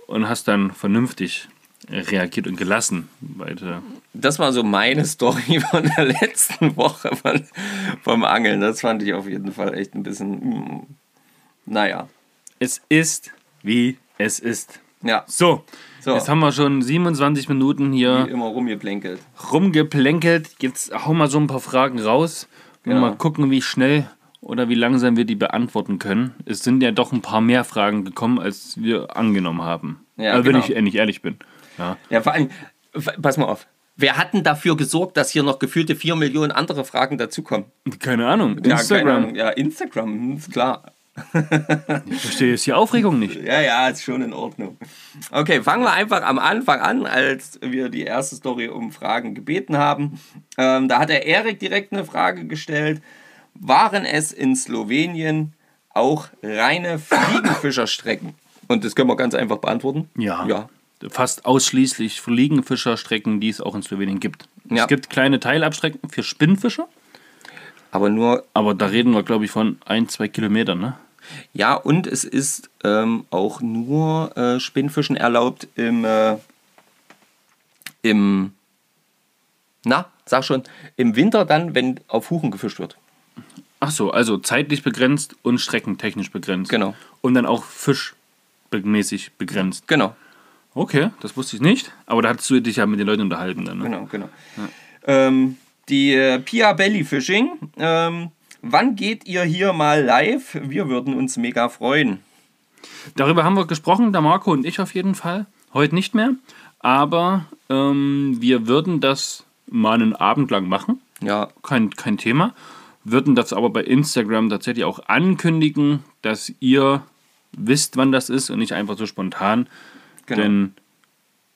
und hast dann vernünftig reagiert und gelassen. Weiter. Das war so meine Story [laughs] von der letzten Woche von, vom Angeln. Das fand ich auf jeden Fall echt ein bisschen, mm, naja. Es ist, wie es ist. Ja, So, So. jetzt haben wir schon 27 Minuten wie hier immer rumgeplänkelt. rumgeplänkelt. Jetzt hauen wir so ein paar Fragen raus und Genau. mal gucken, wie schnell oder wie langsam wir die beantworten können. Es sind ja doch ein paar mehr Fragen gekommen, als wir angenommen haben. Ja, äh, wenn genau. ich ehrlich, ehrlich bin. Ja. Ja, vor allem, pass mal auf. Wer hat denn dafür gesorgt, dass hier noch gefühlte 4 Millionen andere Fragen dazukommen? Keine Ahnung. Ja, Instagram. Ahnung. Ja, Instagram, ist klar. Ich verstehe jetzt die Aufregung nicht. Ja, ja, ist schon in Ordnung. Okay, fangen wir einfach am Anfang an, als wir die erste Story um Fragen gebeten haben. Ähm, da hat der Erik direkt eine Frage gestellt. Waren es in Slowenien auch reine Fliegenfischerstrecken? Und das können wir ganz einfach beantworten. Ja. Ja. Fast ausschließlich Fliegenfischerstrecken, die es auch in Slowenien gibt. Ja. Es gibt kleine Teilabstrecken für Spinnfischer, Aber nur aber da reden wir, glaube ich, von ein, zwei Kilometern. Ne? Ja, und es ist ähm, auch nur äh, Spinnfischen erlaubt im, äh, im, na, sag schon, im Winter dann, wenn auf Huchen gefischt wird. Ach so, also zeitlich begrenzt und streckentechnisch begrenzt. Genau. Und dann auch fischmäßig begrenzt. Genau, Okay, das wusste ich nicht. Aber da hattest du dich ja mit den Leuten unterhalten dann. Ne? genau, genau. Ähm, die äh, Pia Belly Fishing, ähm, wann geht ihr hier mal live? Wir würden uns mega freuen. Darüber haben wir gesprochen, der Marco und ich auf jeden Fall. Heute nicht mehr. Aber ähm, wir würden das mal einen Abend lang machen. Ja, kein, kein Thema. Würden das aber bei Instagram tatsächlich auch ankündigen, dass ihr wisst, wann das ist und nicht einfach so spontan. Genau. Denn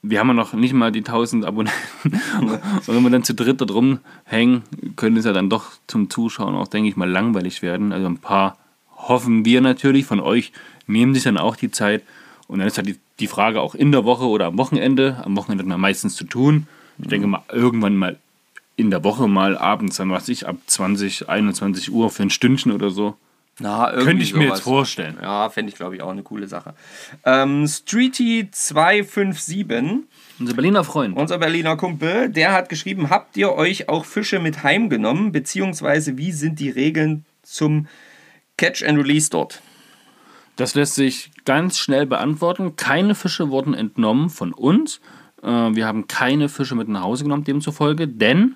wir haben ja noch nicht mal die 1000 Abonnenten. [laughs] und wenn wir dann zu dritt da drum hängen, könnte es ja dann doch zum Zuschauen auch, denke ich mal, langweilig werden. Also ein paar hoffen wir natürlich von euch, nehmen sich dann auch die Zeit. Und dann ist halt die, die Frage auch in der Woche oder am Wochenende. Am Wochenende hat man meistens zu tun. Ich denke mal, irgendwann mal in der Woche mal abends, dann was ich, ab 20, 21 Uhr für ein Stündchen oder so. Na, Könnte ich mir sowas. jetzt vorstellen. Ja, fände ich, glaube ich, auch eine coole Sache. Ähm, Streety257 Unser Berliner Freund. Unser Berliner Kumpel, der hat geschrieben, habt ihr euch auch Fische mit heimgenommen, beziehungsweise wie sind die Regeln zum Catch and Release dort? Das lässt sich ganz schnell beantworten. Keine Fische wurden entnommen von uns. Äh, Wir haben keine Fische mit nach Hause genommen, demzufolge, denn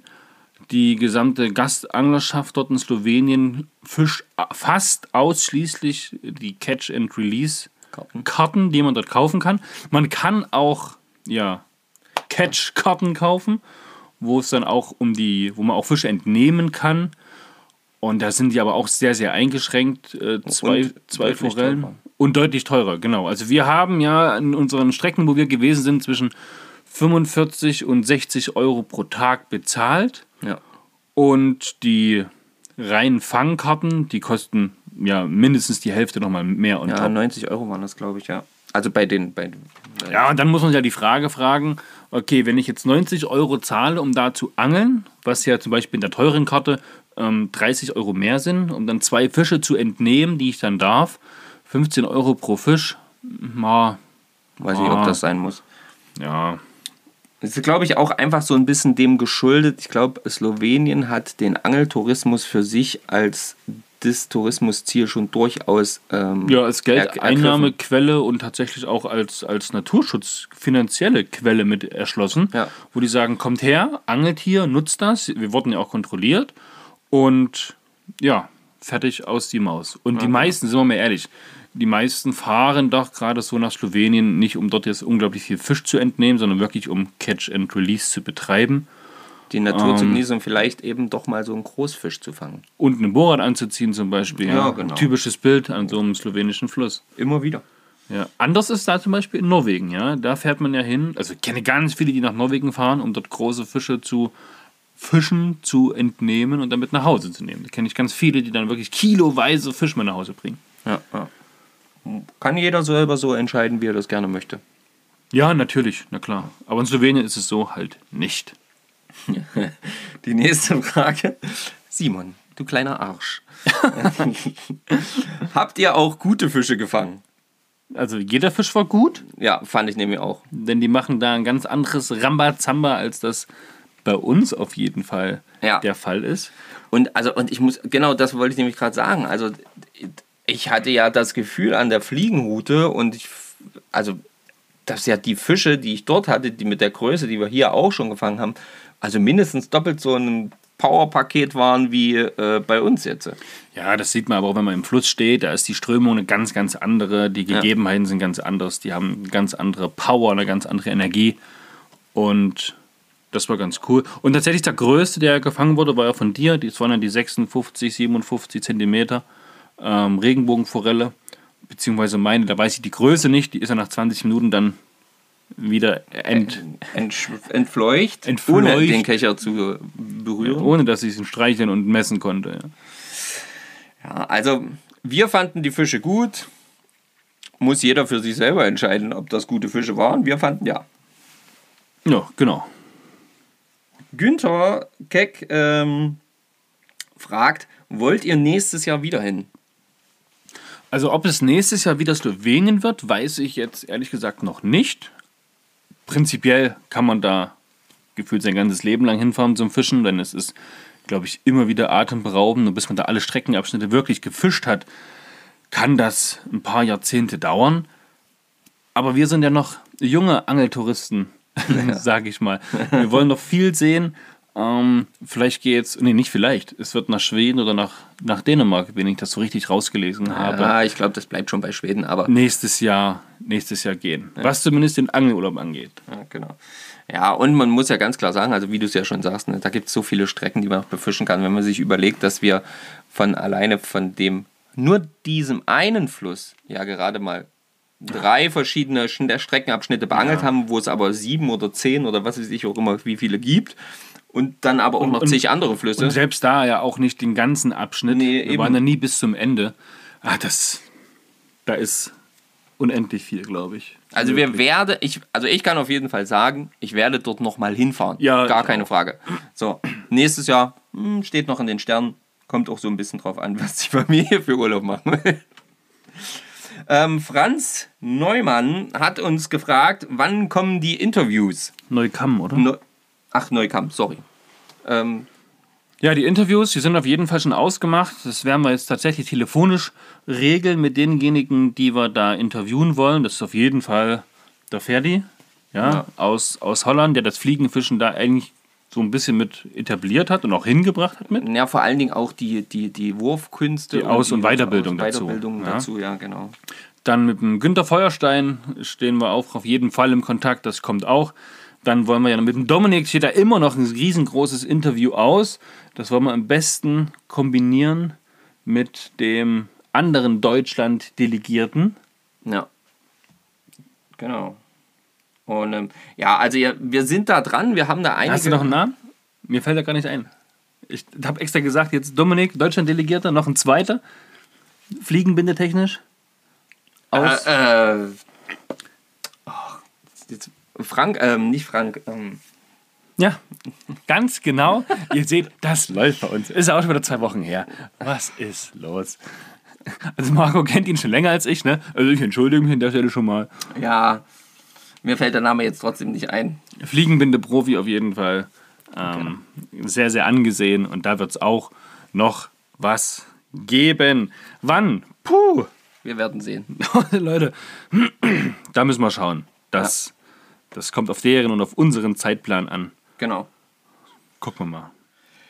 die gesamte Gastanglerschaft dort in Slowenien fischt fast ausschließlich die Catch and Release Karten. Die man dort kaufen kann. Man kann auch ja, Catch-Karten kaufen, wo es dann auch um die, wo man auch Fische entnehmen kann. Und da sind die aber auch sehr, sehr eingeschränkt. Äh, zwei Und zwei Forellen. teurer. Und deutlich teurer, genau. Also wir haben ja in unseren Strecken, wo wir gewesen sind, zwischen 45 und 60 Euro pro Tag bezahlt. Und die reinen Fangkarten, die kosten ja mindestens die Hälfte nochmal mehr on Ja, top. 90 Euro waren das, glaube ich, ja. Also bei den, bei, bei Ja, und dann muss man ja die Frage fragen, okay, wenn ich jetzt 90 Euro zahle, um da zu angeln, was ja zum Beispiel in der teuren Karte ähm, 30 Euro mehr sind, um dann zwei Fische zu entnehmen, die ich dann darf, 15 Euro pro Fisch, ma, weiß ich, ob das sein muss. ja, Das ist, glaube ich, auch einfach so ein bisschen dem geschuldet. Ich glaube, Slowenien hat den Angeltourismus für sich als das Tourismusziel schon durchaus ähm, ja als. Geldeinnahmequelle und tatsächlich auch als, als Naturschutz finanzielle Quelle mit erschlossen, Ja. wo die sagen, kommt her, angelt hier, nutzt das, wir wurden ja auch kontrolliert und ja, fertig aus die Maus. Und die meisten, sind wir mal ehrlich, die meisten fahren doch gerade so nach Slowenien nicht, um dort jetzt unglaublich viel Fisch zu entnehmen, sondern wirklich um Catch and Release zu betreiben die Natur Ähm. zu genießen und vielleicht eben doch mal so einen Großfisch zu fangen. und einen Bohrrad anzuziehen zum Beispiel. Ja, genau. Typisches Bild an so einem slowenischen Fluss. Immer wieder. Ja. Anders ist da zum Beispiel in Norwegen, ja. Da fährt man ja hin. Also ich kenne ganz viele, die nach Norwegen fahren, um dort große Fische zu fischen, zu entnehmen und damit nach Hause zu nehmen. Da kenne ich ganz viele, die dann wirklich kiloweise Fisch mit nach Hause bringen. Ja, ja. Kann jeder selber so entscheiden, wie er das gerne möchte. Ja, natürlich, na klar. Aber in Slowenien ist es so halt nicht. [laughs] Die nächste Frage. Simon, du kleiner Arsch. [laughs] Habt ihr auch gute Fische gefangen? Also jeder Fisch war gut, Ja, fand ich nämlich auch. denn die machen da ein ganz anderes Rambazamba, als das bei uns auf jeden Fall Ja. der Fall ist. Und also und ich muss genau das wollte ich nämlich gerade sagen. Also ich hatte ja das Gefühl an der Fliegenroute und ich also dass ja die Fische, die ich dort hatte, die mit der Größe, die wir hier auch schon gefangen haben, also mindestens doppelt so ein Powerpaket waren wie äh, bei uns jetzt. Ja, das sieht man aber auch, wenn man im Fluss steht. Da ist die Strömung eine ganz, ganz andere. Die Gegebenheiten sind ganz anders. Die haben eine ganz andere Power, eine ganz andere Energie. Und das war ganz cool. Und tatsächlich der größte, der gefangen wurde, war ja von dir. Das waren ja die 56, 57 Zentimeter ähm, Regenbogenforelle. Beziehungsweise meine, da weiß ich die Größe nicht. Die ist ja nach 20 Minuten dann wieder ent, Entsch entfleucht, Entfleucht. ohne den Kescher zu berühren. ohne dass ich ihn streicheln und messen konnte. Ja. Ja, also wir fanden die Fische gut. Muss jeder für sich selber entscheiden, ob das gute Fische waren. Wir fanden ja. ja, genau. Günther Keck ähm, fragt, wollt ihr nächstes Jahr wieder hin? Also ob es nächstes Jahr wieder Slowenien wird, weiß ich jetzt ehrlich gesagt noch nicht. Prinzipiell kann man da gefühlt sein ganzes Leben lang hinfahren zum Fischen, denn es ist, glaube ich, immer wieder atemberaubend. Und bis man da alle Streckenabschnitte wirklich gefischt hat, kann das ein paar Jahrzehnte dauern. Aber wir sind ja noch junge Angeltouristen, [laughs] sage ich mal. Wir wollen noch viel sehen. Ähm, vielleicht geht's, nee, nicht vielleicht. Es wird nach Schweden oder nach, nach Dänemark, wenn ich das so richtig rausgelesen habe Ja, ich glaube, das bleibt schon bei Schweden, aber nächstes Jahr, nächstes Jahr gehen. Was zumindest den Angelurlaub angeht. ja, genau. Ja, und man muss ja ganz klar sagen, also wie du es ja schon sagst, ne, da gibt es so viele Strecken, die man noch befischen kann. Wenn man sich überlegt, dass wir von alleine von dem, nur diesem einen Fluss ja gerade mal drei verschiedene Sch- Streckenabschnitte beangelt haben, wo es aber sieben oder zehn oder was weiß ich auch immer, wie viele gibt. Und dann aber auch noch und- zig andere Flüsse. Und selbst da ja auch nicht den ganzen Abschnitt. Nee, Wir eben. waren ja nie bis zum Ende. Ah, das, da ist unendlich viel, glaube ich. Also wir werde, ich, also ich kann auf jeden Fall sagen, ich werde dort nochmal hinfahren. Ja, Gar keine auch. Frage. So, nächstes Jahr hm, steht noch in den Sternen. Kommt auch so ein bisschen drauf an, [laughs] was die Familie für Urlaub machen will. Ähm, Franz Neumann hat uns gefragt, wann kommen die Interviews? Neukamm, oder? Neu Ach, Neukamp, sorry. Ähm, Ja, die Interviews, die sind auf jeden Fall schon ausgemacht. Das werden wir jetzt tatsächlich telefonisch regeln mit denjenigen, die wir da interviewen wollen. Das ist auf jeden Fall der Ferdi, ja, Ja. Aus, aus Holland, der das Fliegenfischen da eigentlich so ein bisschen mit etabliert hat und auch hingebracht hat mit. Ja, vor allen Dingen auch die, die, die Wurfkünste. Die Aus- und Weiterbildung dazu. Weiterbildung Ja. dazu, ja, genau. Dann mit dem Günter Feuerstein stehen wir auch auf jeden Fall im Kontakt, das kommt auch. Dann wollen wir ja mit dem Dominik, steht da immer noch ein riesengroßes Interview aus. Das wollen wir am besten kombinieren mit dem anderen Deutschland-Delegierten. Ja. Genau. Und ähm, ja, also ja, wir sind da dran, wir haben da einige. Hast du noch einen Namen? Mir fällt er gar nicht ein. Ich habe extra gesagt, jetzt Dominik, Deutschland-Delegierter, noch ein zweiter. Fliegenbindetechnisch. Aus. Äh, äh, ach, jetzt, Frank, ähm, nicht Frank, ähm, Ja, ganz genau. Ihr seht, das [laughs] läuft bei uns. Ist auch schon wieder zwei Wochen her. Was ist los? Also Marco kennt ihn schon länger als ich, ne? Also ich entschuldige mich an der Stelle schon mal. ja, mir fällt der Name jetzt trotzdem nicht ein. Fliegenbinde-Profi auf jeden Fall. Ähm, Sehr, sehr angesehen. Und da wird es auch noch was geben. Wann? Puh. Wir werden sehen. [laughs] Leute, [clears throat] da müssen wir schauen. Das, das kommt auf deren und auf unseren Zeitplan an. Genau. Gucken wir mal.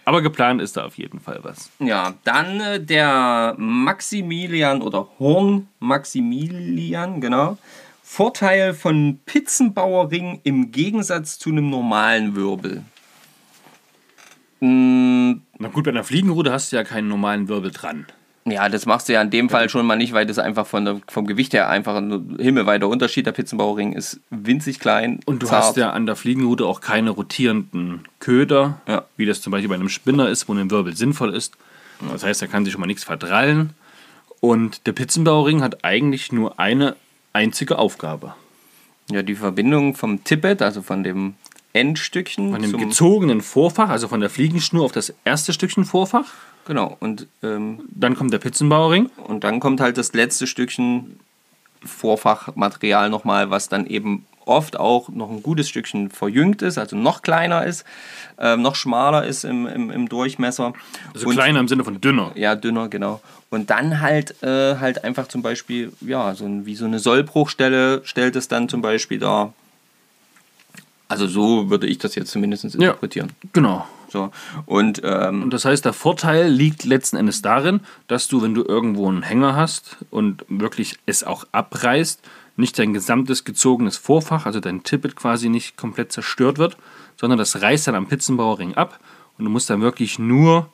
Aber geplant ist da auf jeden Fall was. Ja, dann äh, der Maximilian oder Horn Maximilian, genau. Vorteil von Pizzenbauerring im Gegensatz zu einem normalen Wirbel. Mm, Na gut, bei einer Fliegenrute hast du ja keinen normalen Wirbel dran. Ja, das machst du ja in dem Fall schon mal nicht, weil das einfach von der, vom Gewicht her einfach ein himmelweiter Unterschied. Der Pizzenbauerring ist winzig klein. Und du zart. hast ja an der Fliegenrute auch keine rotierenden Köder, Ja. wie das zum Beispiel bei einem Spinner ist, wo ein Wirbel sinnvoll ist. Das heißt, da kann sich schon mal nichts verdrallen. Und der Pizzenbauring hat eigentlich nur eine einzige Aufgabe. Ja, die Verbindung vom Tippet, also von dem Endstückchen. Von dem gezogenen Vorfach, also von der Fliegenschnur auf das erste Stückchen Vorfach. Genau, und, ähm, Dann kommt der Pizzenbauring. und dann kommt halt das letzte Stückchen Vorfachmaterial nochmal, was dann eben oft auch noch ein gutes Stückchen verjüngt ist, also noch kleiner ist, ähm, noch schmaler ist im, im, im Durchmesser. Also Und- kleiner im Sinne von dünner. Ja, dünner, genau. Und dann halt, äh, halt einfach zum Beispiel, ja, so ein, wie so eine Sollbruchstelle stellt es dann zum Beispiel dar. Also so würde ich das jetzt zumindest interpretieren. Genau. So. Und ähm, Und das heißt, der Vorteil liegt letzten Endes darin, dass du, wenn du irgendwo einen Hänger hast und wirklich es auch abreißt, nicht dein gesamtes gezogenes Vorfach, also dein Tippet quasi nicht komplett zerstört wird, sondern das reißt dann am Pizzenbauerring ab und du musst dann wirklich nur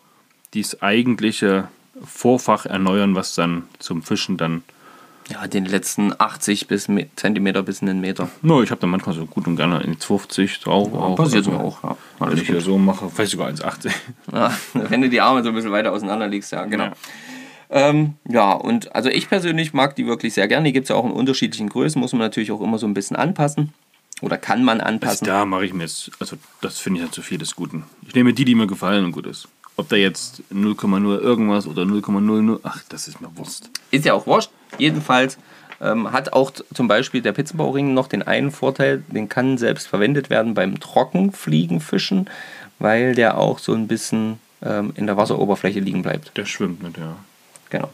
dieses eigentliche Vorfach erneuern, was dann zum Fischen dann. Ja, den letzten 80 bis Me Zentimeter bis einen Meter. No, ich habe dann manchmal so gut und gerne 1,50 drauf. auch, passiert also, mir auch, ja. Wenn ich hier so mache, vielleicht sogar 1,80. Ja, wenn du die Arme so ein bisschen weiter auseinander legst, ja, genau. Ja. Ähm, ja, und also ich persönlich mag die wirklich sehr gerne. Die gibt es ja auch in unterschiedlichen Größen, muss man natürlich auch immer so ein bisschen anpassen. Oder kann man Also anpassen. da mache ich mir jetzt, also das finde ich ja zu viel des Guten. Ich nehme die, die mir gefallen und gut ist. Ob da jetzt 0,0 irgendwas oder 0,00, ach, das ist mir Wurst. Ist ja auch wurscht. Jedenfalls ähm, hat auch zum Beispiel der Pizzenbauring noch den einen Vorteil, den kann selbst verwendet werden beim Trockenfliegenfischen, weil der auch so ein bisschen ähm, in der Wasseroberfläche liegen bleibt. Der schwimmt nicht, ja. Genau.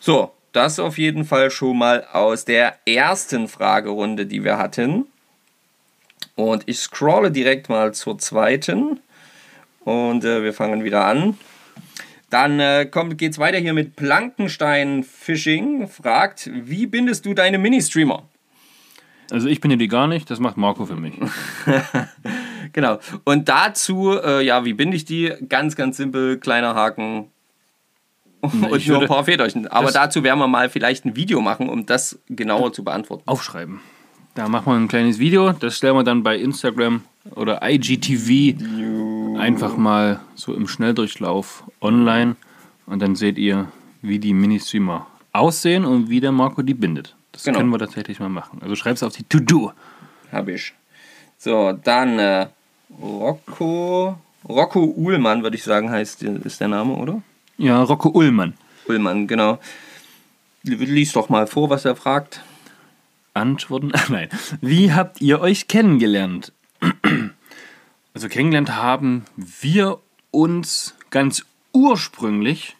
So, das auf jeden Fall schon mal aus der ersten Fragerunde, die wir hatten. Und ich scrolle direkt mal zur zweiten. Und äh, wir fangen wieder an. Dann äh, geht es weiter hier mit Plankenstein Fishing. Fragt, wie bindest du deine Mini-Streamer? Also ich bin ja die gar nicht, das macht Marco für mich. [laughs] Genau. Und dazu, äh, ja, wie binde ich die? Ganz, ganz simpel, kleiner Haken und ich nur ein paar Federchen. Aber dazu werden wir mal vielleicht ein Video machen, um das genauer zu beantworten. Aufschreiben. Da machen wir ein kleines Video, das stellen wir dann bei Instagram oder IGTV einfach mal so im Schnelldurchlauf online und dann seht ihr, wie die Mini-Streamer aussehen und wie der Marco die bindet. Das Genau. können wir tatsächlich mal machen. Also schreib's auf die To-Do. Habe ich. So, dann äh, Rocco. Rocco Uhlmann, würde ich sagen, heißt ist der Name, oder? Ja, Rocco Ullmann. Uhlmann, genau. Lies doch mal vor, was er fragt. Antworten? [laughs] Nein. Wie habt ihr euch kennengelernt? [clears throat] Also kennengelernt haben wir uns ganz ursprünglich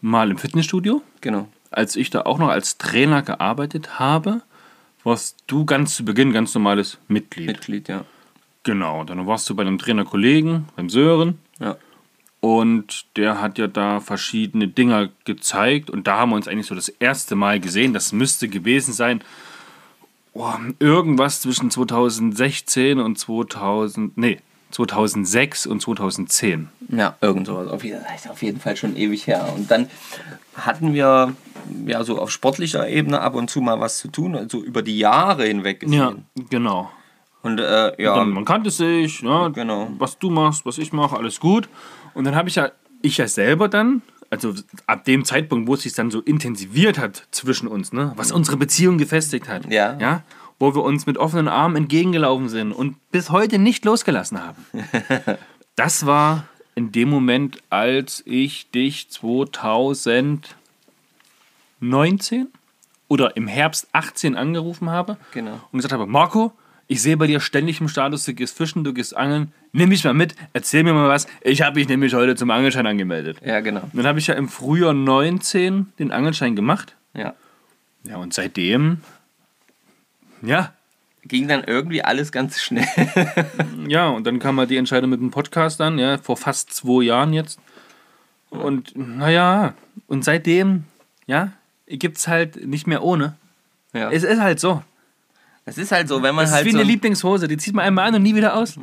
mal im Fitnessstudio, Genau. als ich da auch noch als Trainer gearbeitet habe, warst du ganz zu Beginn ganz normales Mitglied. Mitglied, ja. Genau, dann warst du bei einem Trainerkollegen, beim Sören, Ja. und der hat ja da verschiedene Dinger gezeigt und da haben wir uns eigentlich so das erste Mal gesehen. Das müsste gewesen sein, oh, irgendwas zwischen 2016 und 2000, nee, 2006 und 2010. Ja, irgend sowas. Auf auf jeden Fall schon ewig her. Und dann hatten wir ja so auf sportlicher Ebene ab und zu mal was zu tun, also über die Jahre hinweg gesehen. Ja, genau. Und äh, ja, Dann, man kannte sich, ja, Genau. was du machst, was ich mache, alles gut. Und dann habe ich ja, ich ja selber dann, also ab dem Zeitpunkt, wo es sich dann so intensiviert hat zwischen uns, ne, was unsere Beziehung gefestigt hat, Ja. ja, wo wir uns mit offenen Armen entgegengelaufen sind und bis heute nicht losgelassen haben. [laughs] das war in dem Moment, als ich dich 2019 oder im Herbst 18 angerufen habe Genau. und gesagt habe, Marco, ich sehe bei dir ständig im Status, du gehst fischen, du gehst angeln, nimm mich mal mit, erzähl mir mal was. Ich habe mich nämlich heute zum Angelschein angemeldet. ja, genau. Und dann habe ich ja im Frühjahr 19 den Angelschein gemacht. Ja. Ja, und seitdem, ja, Ging dann irgendwie alles ganz schnell. [laughs] ja, und dann kam halt die Entscheidung mit dem Podcast dann, ja, vor fast zwei Jahren jetzt. Und naja, und seitdem, ja, gibt es halt nicht mehr ohne. ja. Es ist halt so. Es ist halt so, wenn man Es ist halt wie so eine Lieblingshose, die zieht man einmal an und nie wieder aus.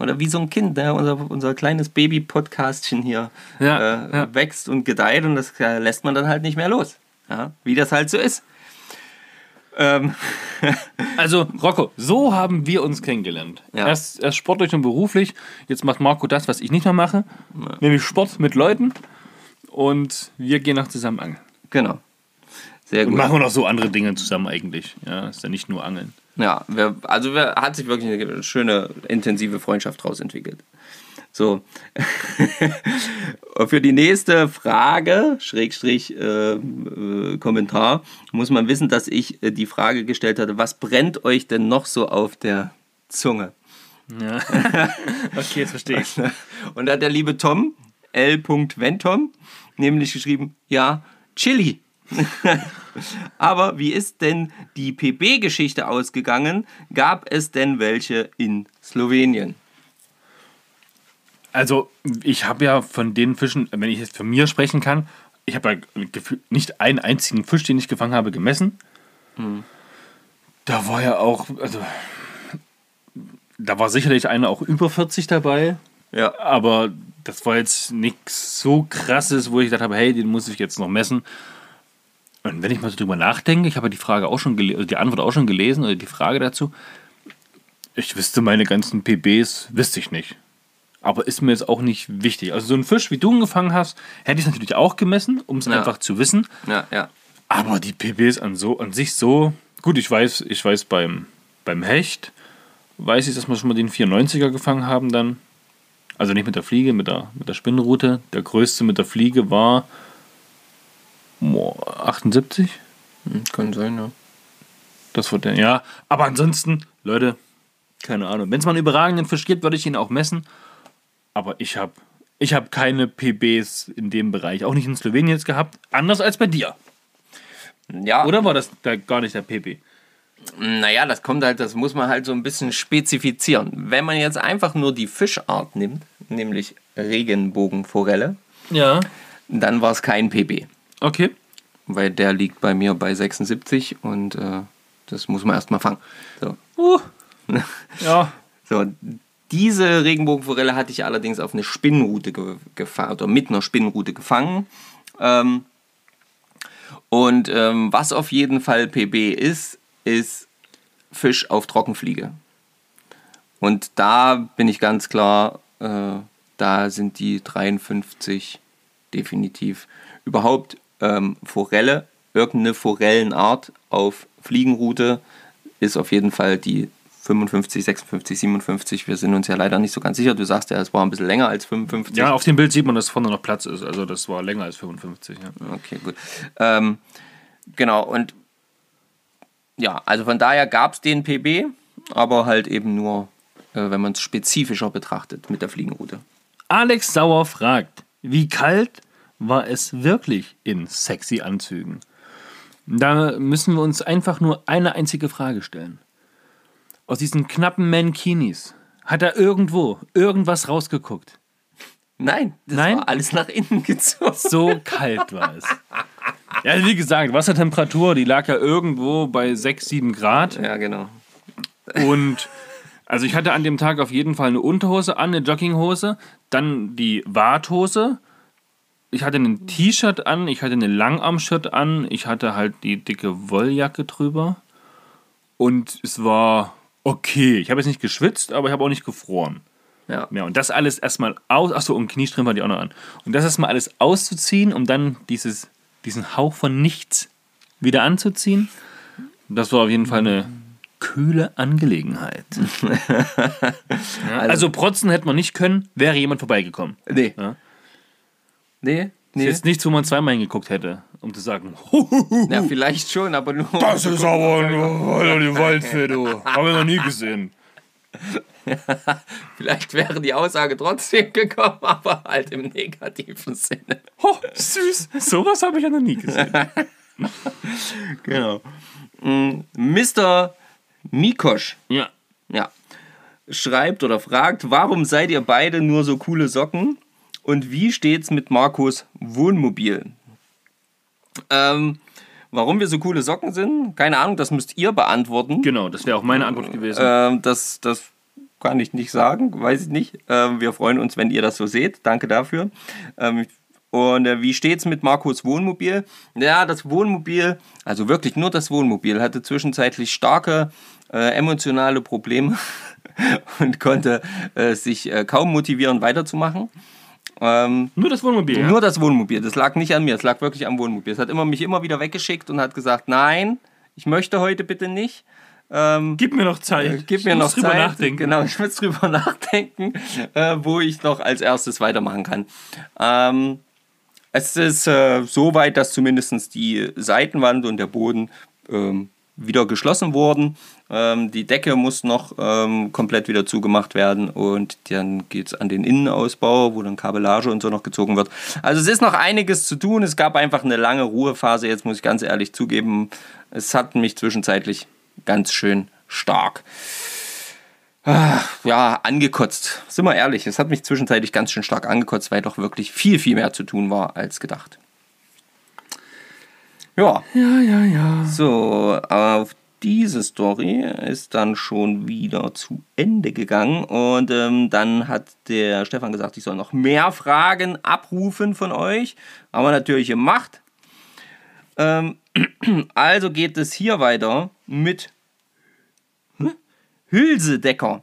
oder wie so ein Kind, ne? unser, unser kleines Baby-Podcastchen hier Ja, äh, ja. wächst und gedeiht und das äh, lässt man dann halt nicht mehr los. Ja? Wie das halt so ist. Ähm, Also, Rocco, so haben wir uns kennengelernt. Ja. Erst, erst sportlich und beruflich. Jetzt macht Marco das, was ich nicht mehr mache. Nämlich Sport mit Leuten. Und wir gehen noch zusammen angeln. genau. Sehr Und gut. machen noch so andere Dinge zusammen eigentlich. Ja, ist ja nicht nur Angeln. Ja, wir, also wir, hat sich wirklich eine schöne, intensive Freundschaft daraus entwickelt. So. [laughs] Für die nächste Frage, Schrägstrich äh, äh, Kommentar, muss man wissen, dass ich äh, die Frage gestellt hatte, was brennt euch denn noch so auf der Zunge? Ja. [laughs] okay, jetzt verstehe ich. [laughs] Und da hat der liebe Tom, L. Ventom, nämlich geschrieben, ja, Chili. Aber wie ist denn die PB-Geschichte ausgegangen? Gab es denn welche in Slowenien? Also, ich habe ja von den Fischen, wenn ich jetzt von mir sprechen kann, ich habe ja nicht einen einzigen Fisch, den ich gefangen habe, gemessen. Da war ja auch, also, da war sicherlich einer auch über 40 dabei, Ja. aber das war jetzt nichts so krasses, wo ich gedacht habe, hey, den muss ich jetzt noch messen. Und wenn ich mal so drüber nachdenke, ich habe ja die Frage auch schon gelesen, die Antwort auch schon gelesen, oder die Frage dazu, ich wüsste meine ganzen PBs, wüsste ich nicht. Aber ist mir jetzt auch nicht wichtig. Also so ein Fisch, wie du ihn gefangen hast, hätte ich natürlich auch gemessen, um es Ja. einfach zu wissen. Ja, ja. Aber die PBs an, so, an sich so, gut, ich weiß, ich weiß beim, beim Hecht, weiß ich, dass wir schon mal den 94er gefangen haben dann. Also nicht mit der Fliege, mit der, mit der Spinnenrute. Der größte mit der Fliege war boah, 78. Hm, Kann sein, ja. Das war der, ja. Aber ansonsten, Leute, keine Ahnung. Wenn es mal einen überragenden Fisch gibt, würde ich ihn auch messen. Aber ich habe ich hab keine PBs in dem Bereich, auch nicht in Slowenien jetzt gehabt. Anders als bei dir. Ja, Oder war das da gar nicht der PB? Naja, das kommt halt, das muss man halt so ein bisschen spezifizieren. Wenn man jetzt einfach nur die Fischart nimmt, nämlich Regenbogenforelle, Ja. dann war es kein PB. Okay. Weil der liegt bei mir bei 76 und äh, das muss man erstmal fangen. So. Uh. [laughs] Ja. so, diese Regenbogenforelle hatte ich allerdings auf eine Spinnrute ge gefangen, oder mit einer Spinnrute gefangen. Ähm, und ähm, was auf jeden Fall PB ist, ist Fisch auf Trockenfliege. Und da bin ich ganz klar, äh, da sind die 53 definitiv. Überhaupt ähm, Forelle, irgendeine Forellenart auf Fliegenroute ist auf jeden Fall die 55, 56, 57. Wir sind uns ja leider nicht so ganz sicher. Du sagst ja, es war ein bisschen länger als 55. Ja, auf dem Bild sieht man, dass vorne noch Platz ist. Also das war länger als 55. Ja. Okay, gut. Ähm, genau, und ja, also von daher gab es den PB, aber halt eben nur, äh, wenn man es spezifischer betrachtet mit der Fliegenroute. Alex Sauer fragt, wie kalt war es wirklich in sexy Anzügen? Da müssen wir uns einfach nur eine einzige Frage stellen. Aus diesen knappen Mankinis hat er irgendwo irgendwas rausgeguckt. Nein, das Nein? war alles nach innen [laughs] gezogen. So kalt war es. Ja, wie gesagt, Wassertemperatur, die lag ja irgendwo bei 6, 7 Grad. Ja, genau. Und also ich hatte an dem Tag auf jeden Fall eine Unterhose an, eine Jogginghose, dann die Warthose. Ich hatte ein T-Shirt an, ich hatte eine Langarm-Shirt an, ich hatte halt die dicke Wolljacke drüber. Und es war okay. Ich habe jetzt nicht geschwitzt, aber ich habe auch nicht gefroren. Ja. Ja, und das alles erstmal aus. Achso, und Kniestrümpfe hatte ich auch noch an. Und das erstmal alles auszuziehen, um dann dieses, diesen Hauch von nichts wieder anzuziehen. Das war auf jeden Fall eine kühle Angelegenheit. [laughs] ja, also, protzen hätte man nicht können, wäre jemand vorbeigekommen. Nee. Ja. Nee, Ist nee. jetzt nichts, wo man zweimal hingeguckt hätte, um zu sagen, [laughs] Ja, vielleicht schon, aber nur. das ist aber eine Waldfee, [laughs] du. Haben wir noch nie gesehen. [laughs] Vielleicht wäre die Aussage trotzdem gekommen, aber halt im negativen Sinne. Oh, süß. Sowas habe ich ja noch nie gesehen. Genau. Mr. Mikosch, Ja. ja, schreibt oder fragt, warum seid ihr beide nur so coole Socken und wie steht's mit Markus Wohnmobil? Ähm, warum wir so coole Socken sind? Keine Ahnung, das müsst ihr beantworten. Genau, das wäre auch meine Antwort gewesen. Ähm, das, das kann ich nicht sagen, weiß ich nicht. Ähm, wir freuen uns, wenn ihr das so seht. Danke dafür. Ähm, und äh, wie steht's mit Markus Wohnmobil? Ja, das Wohnmobil, also wirklich nur das Wohnmobil, hatte zwischenzeitlich starke äh, emotionale Probleme [laughs] und konnte äh, sich äh, kaum motivieren, weiterzumachen. Ähm, Nur das Wohnmobil. Ja? nur das Wohnmobil. Das lag nicht an mir, es lag wirklich am Wohnmobil. Es hat immer, mich immer wieder weggeschickt und hat gesagt, nein, ich möchte heute bitte nicht. Ähm, Gib mir noch Zeit. Gib mir Ich noch muss drüber Zeit. nachdenken. Genau, ich muss drüber [laughs] nachdenken, äh, wo ich noch als erstes weitermachen kann. Ähm, es ist äh, so weit, dass zumindest die Seitenwand und der Boden ähm, wieder geschlossen wurden. Ähm, die Decke muss noch ähm, komplett wieder zugemacht werden und dann geht es an den Innenausbau, wo dann Kabellage und so noch gezogen wird. Also es ist noch einiges zu tun. Es gab einfach eine lange Ruhephase. Jetzt muss ich ganz ehrlich zugeben, es hat mich zwischenzeitlich ganz schön stark ah, ja, angekotzt. Sind wir ehrlich, es hat mich zwischenzeitlich ganz schön stark angekotzt, weil doch wirklich viel, viel mehr zu tun war als gedacht. Ja. Ja, ja, ja. So, auf diese Story ist dann schon wieder zu Ende gegangen und ähm, dann hat der Stefan gesagt, ich soll noch mehr Fragen abrufen von euch, aber natürlich gemacht. Ähm, [clears throat] also geht es hier weiter mit Hm? Hülsedecker.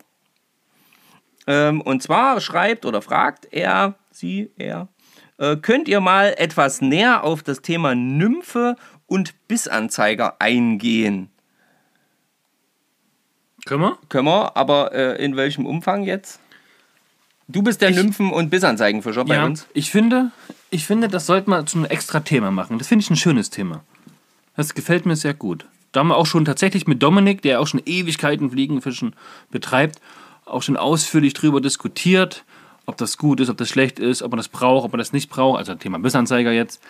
Ähm, und zwar schreibt oder fragt er, sie, er, äh, könnt ihr mal etwas näher auf das Thema Nymphe und Bissanzeiger eingehen? Können wir? Können wir, aber äh, in welchem Umfang jetzt? Du bist der Nymphen- und Bissanzeigenfischer bei Ja, uns. ich finde, ich finde, das sollte man zu einem extra Thema machen. Das finde ich ein schönes Thema. Das gefällt mir sehr gut. Da haben wir auch schon tatsächlich mit Dominik, der auch schon Ewigkeiten Fliegenfischen betreibt, auch schon ausführlich drüber diskutiert, ob das gut ist, ob das schlecht ist, ob man das braucht, ob man das nicht braucht. Also Thema Bissanzeiger jetzt.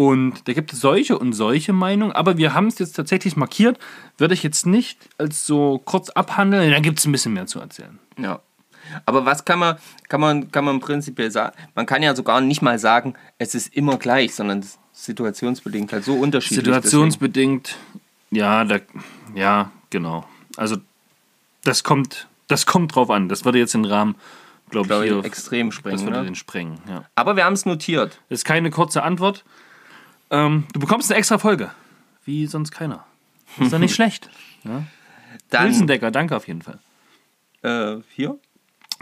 Und da gibt es solche und solche Meinungen, aber wir haben es jetzt tatsächlich markiert, würde ich jetzt nicht als so kurz abhandeln, da gibt es ein bisschen mehr zu erzählen. Ja. Aber was kann man, kann man, kann man prinzipiell sagen? Man kann ja sogar nicht mal sagen, es ist immer gleich, sondern es ist situationsbedingt halt so unterschiedlich. Situationsbedingt, ja, da, ja, genau. Also das kommt, das kommt drauf an. Das würde jetzt den Rahmen, glaube Glaub ich, ich, hier, extrem das sprengen. würde Ne? den sprengen. Ja. Aber wir haben es notiert. Das ist keine kurze Antwort. Ähm, du bekommst eine extra Folge, wie sonst keiner. Ist doch nicht [laughs] schlecht. Dann Hülsendecker, danke auf jeden Fall. äh, hier.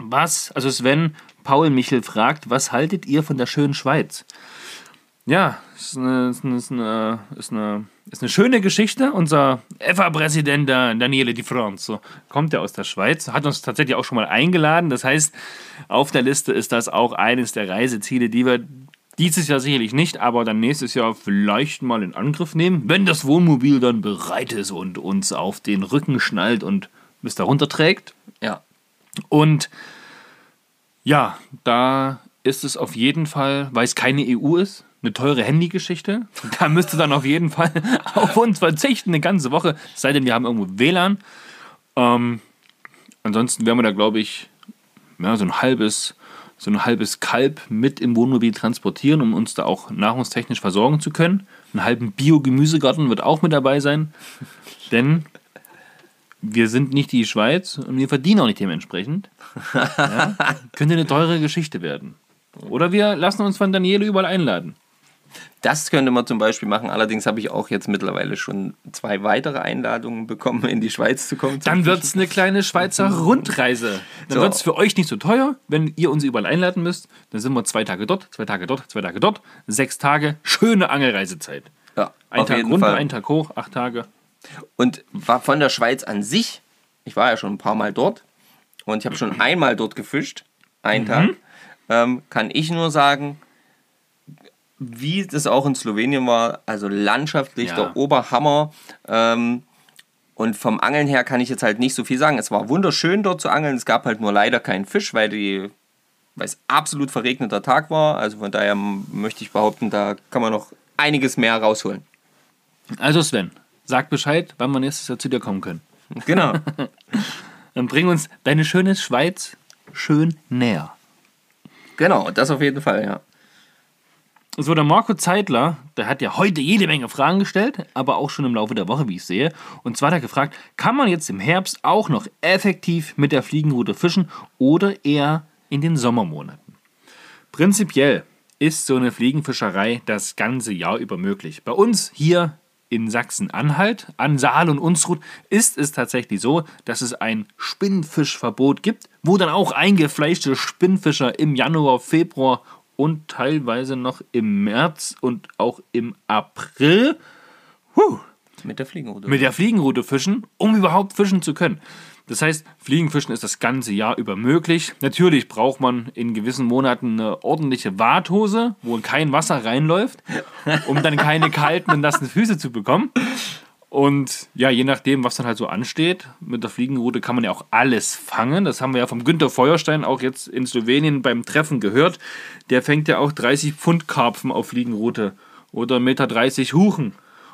Was, also Sven Paul Michel fragt, was haltet ihr von der schönen Schweiz? Ja, ist eine, ist eine, ist eine, ist eine, ist eine schöne Geschichte. Unser EFA-Präsident Daniele Di Fronzo kommt ja aus der Schweiz, hat uns tatsächlich auch schon mal eingeladen. Das heißt, auf der Liste ist das auch eines der Reiseziele, die wir dieses Jahr sicherlich nicht, aber dann nächstes Jahr vielleicht mal in Angriff nehmen, wenn das Wohnmobil dann bereit ist und uns auf den Rücken schnallt und bis da runterträgt. Ja. Und Ja, da ist es auf jeden Fall, weil es keine EU ist, eine teure Handygeschichte. [laughs] Da müsste dann auf jeden Fall [laughs] auf uns verzichten, eine ganze Woche. Es sei denn, wir haben irgendwo WLAN. Ähm, ansonsten werden wir da, glaube ich, ja, so ein halbes, so ein halbes Kalb mit im Wohnmobil transportieren, um uns da auch nahrungstechnisch versorgen zu können. Einen halben Bio-Gemüsegarten wird auch mit dabei sein. [laughs] Denn wir sind nicht die Schweiz und wir verdienen auch nicht dementsprechend. Ja, [laughs] könnte eine teure Geschichte werden. Oder wir lassen uns von Daniele überall einladen. Das könnte man zum Beispiel machen. Allerdings habe ich auch jetzt mittlerweile schon zwei weitere Einladungen bekommen, in die Schweiz zu kommen. Dann wird es eine kleine Schweizer Rundreise. Dann So. wird es für euch nicht so teuer, wenn ihr uns überall einladen müsst. Dann sind wir zwei Tage dort, zwei Tage dort, zwei Tage dort. Sechs Tage, schöne Angelreisezeit. ja, Ein Tag runter, Fall. ein Tag hoch, acht Tage. Und war von der Schweiz an sich, ich war ja schon ein paar Mal dort und ich habe schon einmal dort gefischt, einen Tag, ähm, kann ich nur sagen, wie das auch in Slowenien war, also landschaftlich Ja. der Oberhammer. Ähm, und vom Angeln her kann ich jetzt halt nicht so viel sagen. Es war wunderschön dort zu angeln. Es gab halt nur leider keinen Fisch, weil die weil es absolut verregneter Tag war. Also von daher möchte ich behaupten, da kann man noch einiges mehr rausholen. Also Sven, sag Bescheid, wann wir nächstes Jahr zu dir kommen können. Genau. [laughs] Dann bring uns deine schöne Schweiz schön näher. genau, das auf jeden Fall, ja. So, der Marco Zeitler, der hat ja heute jede Menge Fragen gestellt, aber auch schon im Laufe der Woche, wie ich sehe. Und zwar hat er gefragt, kann man jetzt im Herbst auch noch effektiv mit der Fliegenroute fischen oder eher in den Sommermonaten? Prinzipiell ist so eine Fliegenfischerei das ganze Jahr über möglich. Bei uns hier in Sachsen-Anhalt, an Saal und Unstrut, ist es tatsächlich so, dass es ein Spinnfischverbot gibt, wo dann auch eingefleischte Spinnfischer im Januar, Februar und teilweise noch im März und auch im April huh, Mit der Fliegenrute. mit der Fliegenroute fischen, um überhaupt fischen zu können. Das heißt, Fliegenfischen ist das ganze Jahr über möglich. Natürlich braucht man in gewissen Monaten eine ordentliche Warthose, wo kein Wasser reinläuft, um dann keine kalten und nassen Füße zu bekommen. Und ja, je nachdem, was dann halt so ansteht, mit der Fliegenroute kann man ja auch alles fangen. Das haben wir ja vom Günter Feuerstein auch jetzt in Slowenien beim Treffen gehört. Der fängt ja auch 30 Pfund Karpfen auf Fliegenroute oder 1,30 Meter Huchen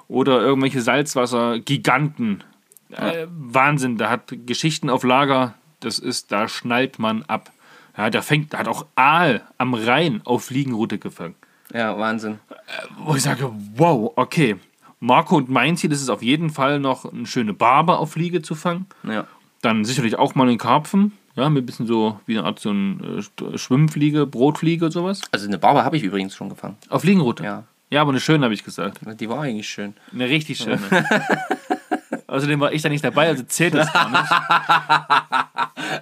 oder irgendwelche Salzwasser-Giganten. Äh, Wahnsinn, der hat Geschichten auf Lager, das ist, da schnallt man ab. Ja, der fängt, der hat auch Aal am Rhein auf Fliegenroute gefangen Ja, Wahnsinn. wo ich sage, wow, okay. Marco und mein Ziel ist es auf jeden Fall noch eine schöne Barbe auf Fliege zu fangen. Ja. Dann sicherlich auch mal einen Karpfen. Ja, mit ein bisschen so wie eine Art so ein äh, St- Schwimmfliege, Brotfliege und sowas. Also eine Barbe habe ich übrigens schon gefangen. Auf Fliegenroute. Ja. Ja, aber eine schöne, habe ich gesagt. Die war eigentlich schön. Eine richtig schöne. [laughs] Außerdem war ich da nicht dabei, also zählt das gar nicht.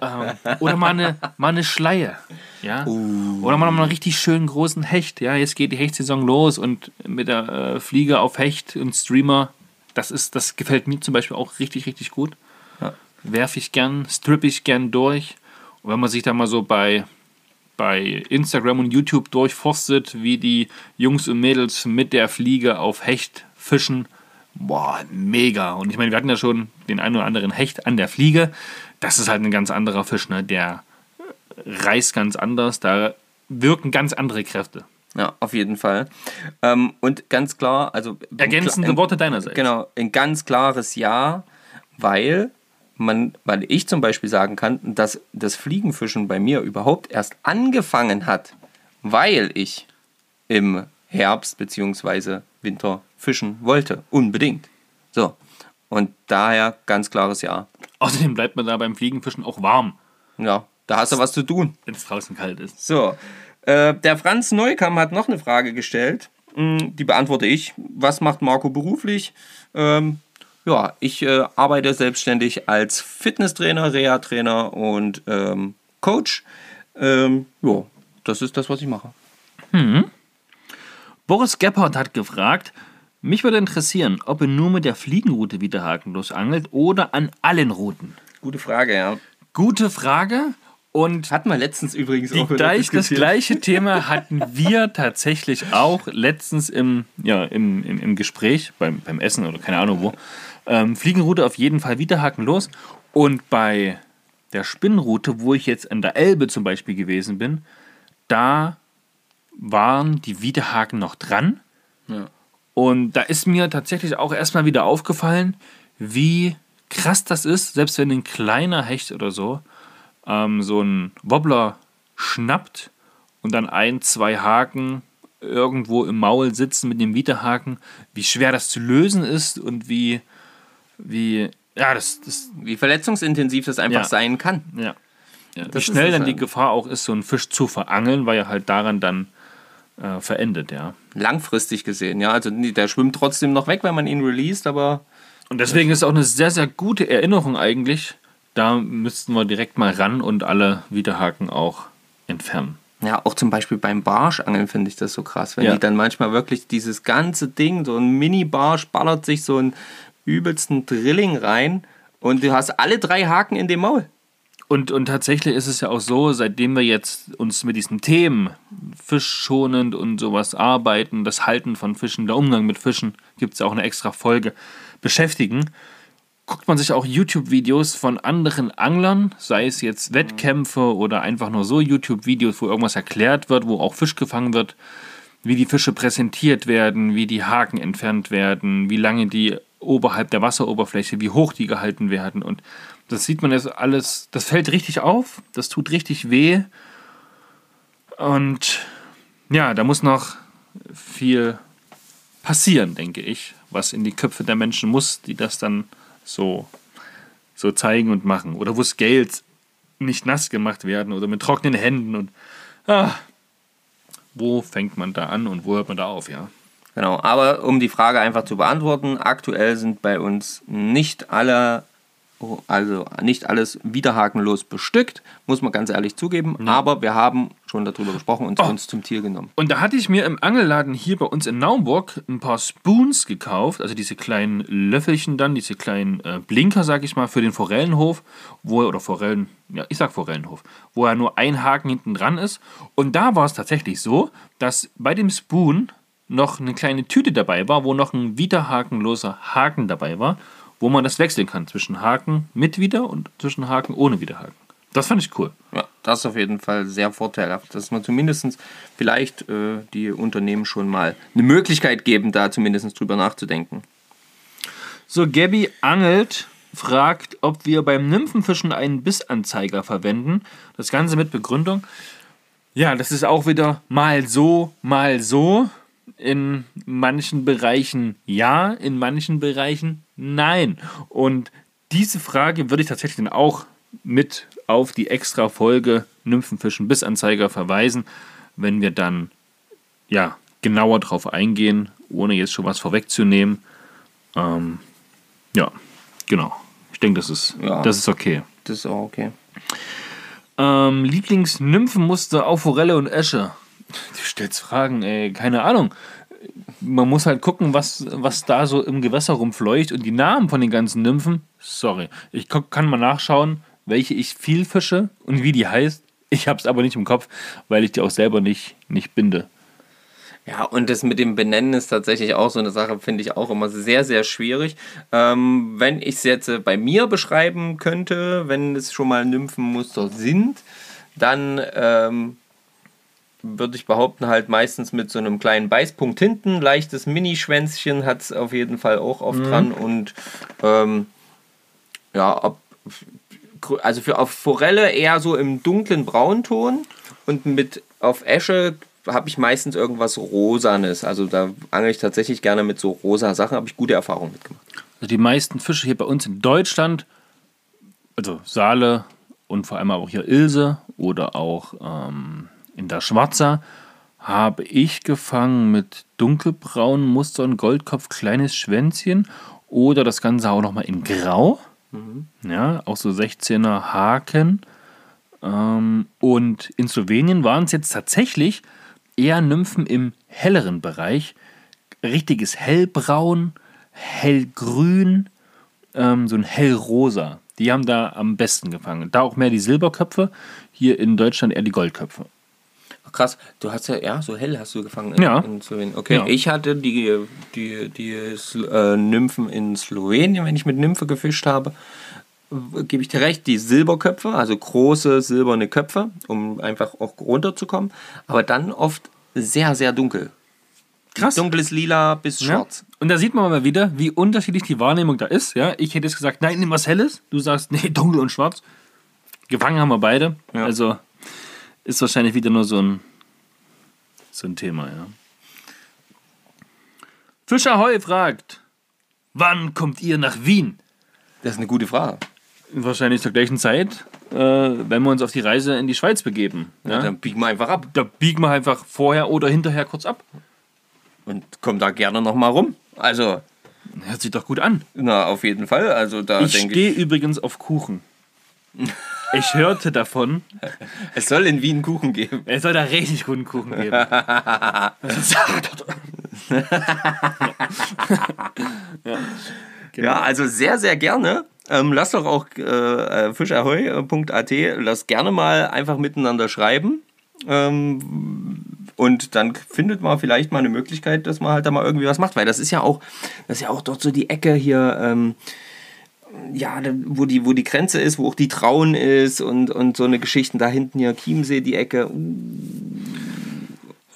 [laughs] ähm, oder mal eine, mal eine Schleie. Ja? Oder mal einen richtig schönen großen Hecht. Ja, jetzt geht die Hechtsaison los und mit der äh, Fliege auf Hecht und Streamer, das, ist, das gefällt mir zum Beispiel auch richtig, richtig gut. Ja. Werfe ich gern, strippe ich gern durch. Und wenn man sich da mal so bei, bei Instagram und YouTube durchforstet, wie die Jungs und Mädels mit der Fliege auf Hecht fischen, boah, mega. Und ich meine, wir hatten ja schon den einen oder anderen Hecht an der Fliege. Das ist halt ein ganz anderer Fisch, ne? Der reißt ganz anders, da wirken ganz andere Kräfte. Ja, auf jeden Fall. Ähm, und ganz klar, also. Ergänzende ein- Worte deinerseits. Genau, ein ganz klares Ja, weil man, weil ich zum Beispiel sagen kann, dass das Fliegenfischen bei mir überhaupt erst angefangen hat, weil ich im Herbst bzw. Winter fischen wollte. Unbedingt. So. Und daher ganz klares Ja. Außerdem bleibt man da beim Fliegenfischen auch warm, Ja, da hast du was zu tun. wenn es draußen kalt ist. So, äh, der Franz Neukamm hat noch eine Frage gestellt. Mm, Die beantworte ich. Was macht Marco beruflich? Ähm, ja, ich äh, arbeite selbstständig als Fitnesstrainer, Reha-Trainer und ähm, Coach. Ähm, ja, das ist das, was ich mache. Boris Gebhardt hat gefragt, mich würde interessieren, ob er nur mit der Fliegenroute wieder hakenlos angelt oder an allen Routen. Gute Frage, ja. Gute Frage und Hatten wir letztens übrigens auch gleich, das gleiche Thema [laughs] hatten wir tatsächlich auch letztens im, ja, im, im, im Gespräch, beim, beim Essen oder keine Ahnung wo. Ähm, Fliegenroute auf jeden Fall wieder haken los. Und bei der Spinnroute, wo ich jetzt an der Elbe zum Beispiel gewesen bin, da waren die Widerhaken noch dran. Ja. Und da ist mir tatsächlich auch erstmal wieder aufgefallen, wie krass das ist, selbst wenn ein kleiner Hecht oder so ähm, so ein Wobbler schnappt und dann ein, zwei Haken irgendwo im Maul sitzen mit dem Widerhaken, wie schwer das zu lösen ist und wie, wie, ja, das, das Wie verletzungsintensiv das einfach Ja. sein kann. ja. ja wie schnell dann die halt. Gefahr auch ist, so einen Fisch zu verangeln, weil er halt daran dann äh, verendet, ja. Langfristig gesehen, ja. Also der schwimmt trotzdem noch weg, wenn man ihn released, aber Und deswegen ist auch eine sehr, sehr gute Erinnerung eigentlich. Da müssten wir direkt mal ran und alle Widerhaken auch entfernen. Ja, auch zum Beispiel beim Barschangeln finde ich das so krass, wenn Ja. die dann manchmal wirklich dieses ganze Ding, so ein Mini-Barsch, ballert sich so einen übelsten Drilling rein und du hast alle drei Haken in dem Maul. Und, und tatsächlich ist es ja auch so, seitdem wir jetzt uns mit diesen Themen fischschonend und sowas arbeiten, das Halten von Fischen, der Umgang mit Fischen, gibt es ja auch eine extra Folge, beschäftigen, guckt man sich auch YouTube-Videos von anderen Anglern, sei es jetzt Wettkämpfe oder einfach nur so YouTube-Videos, wo irgendwas erklärt wird, wo auch Fisch gefangen wird, wie die Fische präsentiert werden, wie die Haken entfernt werden, wie lange die oberhalb der Wasseroberfläche, wie hoch die gehalten werden. Und das sieht man jetzt alles, das fällt richtig auf, das tut richtig weh. Und ja, da muss noch viel passieren, denke ich, was in die Köpfe der Menschen muss, die das dann so, so zeigen und machen. Oder wo Scales nicht nass gemacht werden oder mit trockenen Händen und ah, wo fängt man da an und wo hört man da auf, ja? Genau, aber um die Frage einfach zu beantworten, aktuell sind bei uns nicht alle, also nicht alles widerhakenlos bestückt, muss man ganz ehrlich zugeben, aber wir haben schon darüber gesprochen und Oh. uns zum Ziel genommen. Und da hatte ich mir im Angelladen hier bei uns in Naumburg ein paar Spoons gekauft, also diese kleinen Löffelchen dann, diese kleinen äh, Blinker, sag ich mal, für den Forellenhof, wo oder Forellen, ja, ich sag Forellenhof, wo ja nur ein Haken hinten dran ist. Und da war es tatsächlich so, dass bei dem Spoon noch eine kleine Tüte dabei war, wo noch ein widerhakenloser Haken dabei war, wo man das wechseln kann zwischen Haken mit Wider und zwischen Haken ohne Widerhaken. Das fand ich cool. Ja, das ist auf jeden Fall sehr vorteilhaft, dass man zumindest vielleicht äh, die Unternehmen schon mal eine Möglichkeit geben, da zumindest drüber nachzudenken. So, Gabby angelt, fragt, ob wir beim Nymphenfischen einen Bissanzeiger verwenden. Das Ganze mit Begründung. Ja, das ist auch wieder mal so, mal so. In manchen Bereichen ja, in manchen Bereichen nein. Und diese Frage würde ich tatsächlich dann auch mit auf die extra Folge Nymphenfischen Bissanzeiger verweisen, wenn wir dann ja genauer drauf eingehen, ohne jetzt schon was vorwegzunehmen. Ähm, ja, genau. Ich denke, das ist, Ja. das ist okay. Das ist auch okay. Ähm, Lieblingsnymphenmuster auf Forelle und Esche. Du stellst Fragen, ey, keine Ahnung. Man muss halt gucken, was, was da so im Gewässer rumfleucht und die Namen von den ganzen Nymphen. Sorry, ich kann mal nachschauen, welche ich viel fische und wie die heißt. Ich hab's aber nicht im Kopf, weil ich die auch selber nicht, nicht binde. Ja, und das mit dem Benennen ist tatsächlich auch so eine Sache, finde ich auch immer sehr, sehr schwierig. Ähm, wenn ich es jetzt äh, bei mir beschreiben könnte, wenn es schon mal Nymphenmuster sind, dann ähm, würde ich behaupten, halt meistens mit so einem kleinen Beißpunkt hinten, leichtes Mini-Schwänzchen hat es auf jeden Fall auch oft dran und ähm, ja, ob, also für auf Forelle eher so im dunklen Braunton und mit auf Esche habe ich meistens irgendwas Rosanes. Also da angel ich tatsächlich gerne mit so rosa Sachen, habe ich gute Erfahrungen mitgemacht. Also die meisten Fische hier bei uns in Deutschland, also Saale und vor allem auch hier Ilse oder auch ähm, in der Schwarzer, habe ich gefangen mit dunkelbraunen Mustern, Goldkopf, kleines Schwänzchen oder das Ganze auch nochmal in Grau. Ja, auch so 16er Haken. Ähm, und in Slowenien waren es jetzt tatsächlich eher Nymphen im helleren Bereich. Richtiges hellbraun, hellgrün, ähm, so ein hellrosa. Die haben da am besten gefangen. Da auch mehr die Silberköpfe, hier in Deutschland eher die Goldköpfe. Krass, du hast ja, ja, so hell hast du gefangen in, Ja. in Slowenien. Okay, Ja. ich hatte die, die, die äh, Nymphen in Slowenien, wenn ich mit Nymphe gefischt habe. gebe ich dir recht, die Silberköpfe, also große silberne Köpfe, um einfach auch runterzukommen. Aber dann oft sehr, sehr dunkel. Krass. Dunkles Lila bis Ja. schwarz. Und da sieht man mal wieder, wie unterschiedlich die Wahrnehmung da ist. Ja? Ich hätte jetzt gesagt, nein, nimm was Helles. Du sagst, [laughs] nee, dunkel und schwarz. Gefangen haben wir beide. Ja. Also ist wahrscheinlich wieder nur so ein, so ein Thema. Ja. Fischer Heu fragt, wann kommt ihr nach Wien? Das ist eine gute Frage. Wahrscheinlich zur gleichen Zeit, äh, wenn wir uns auf die Reise in die Schweiz begeben. Ja? Dann biegen wir einfach ab Da biegen wir einfach vorher oder hinterher kurz ab. und kommen da gerne nochmal rum. Also, Hört sich doch gut an. na, auf jeden Fall. Also, da Ich stehe übrigens auf Kuchen. [laughs] Ich hörte davon, es soll in Wien Kuchen geben. es soll da richtig guten Kuchen geben. [laughs] [laughs] Ja, also sehr, sehr gerne. Ähm, lasst doch auch äh, äh, fischerheu.at, lasst gerne mal einfach miteinander schreiben. Ähm, und dann findet man vielleicht mal eine Möglichkeit, dass man halt da mal irgendwie was macht. Weil das ist ja auch, das ist ja auch dort so die Ecke hier, ähm, ja, wo die, wo die Grenze ist, wo auch die Traun ist und, und so eine Geschichten da hinten hier, Chiemsee, die Ecke.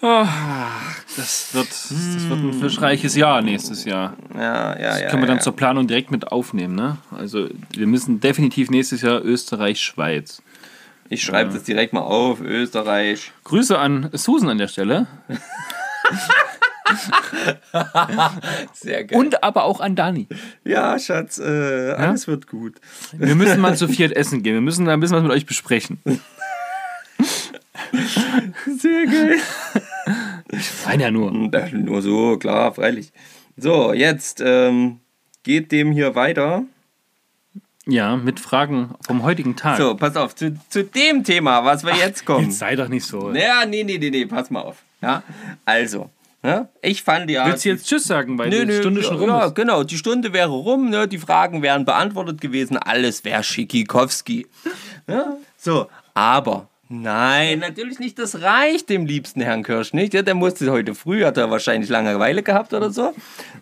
Das wird, das wird ein fischreiches Jahr nächstes Jahr. Ja, ja, Das ja. können wir dann ja. zur Planung direkt mit aufnehmen. Ne? Also wir müssen definitiv nächstes Jahr Österreich, Schweiz. Ich schreibe das direkt mal auf, Österreich. Grüße an Susan an der Stelle [laughs] [laughs] Sehr geil. und aber auch an Dani. Ja, Schatz, äh, alles wird gut. Wir müssen mal zu viert essen gehen. Wir müssen da ein bisschen was mit euch besprechen. Sehr geil. Nein, ja nur. Nur so, klar, freilich. So, jetzt ähm, geht dem hier weiter. Ja, mit Fragen vom heutigen Tag. So, pass auf, zu, zu dem Thema, was wir jetzt kommen. Jetzt sei doch nicht so. Ja, nee, nee, nee, nee, pass mal auf. Ja, also, ne? ich fand ja. Willst du jetzt Tschüss sagen, weil Nö, die nö, Stunde schon rum ja, ist? genau. Die Stunde wäre rum, ne? die Fragen wären beantwortet gewesen, alles wäre Schickikowski. Ja? So, aber nein, natürlich nicht. Das reicht dem liebsten Herrn Kirsch nicht. Ja, der musste heute früh, hat er wahrscheinlich Langeweile gehabt oder so.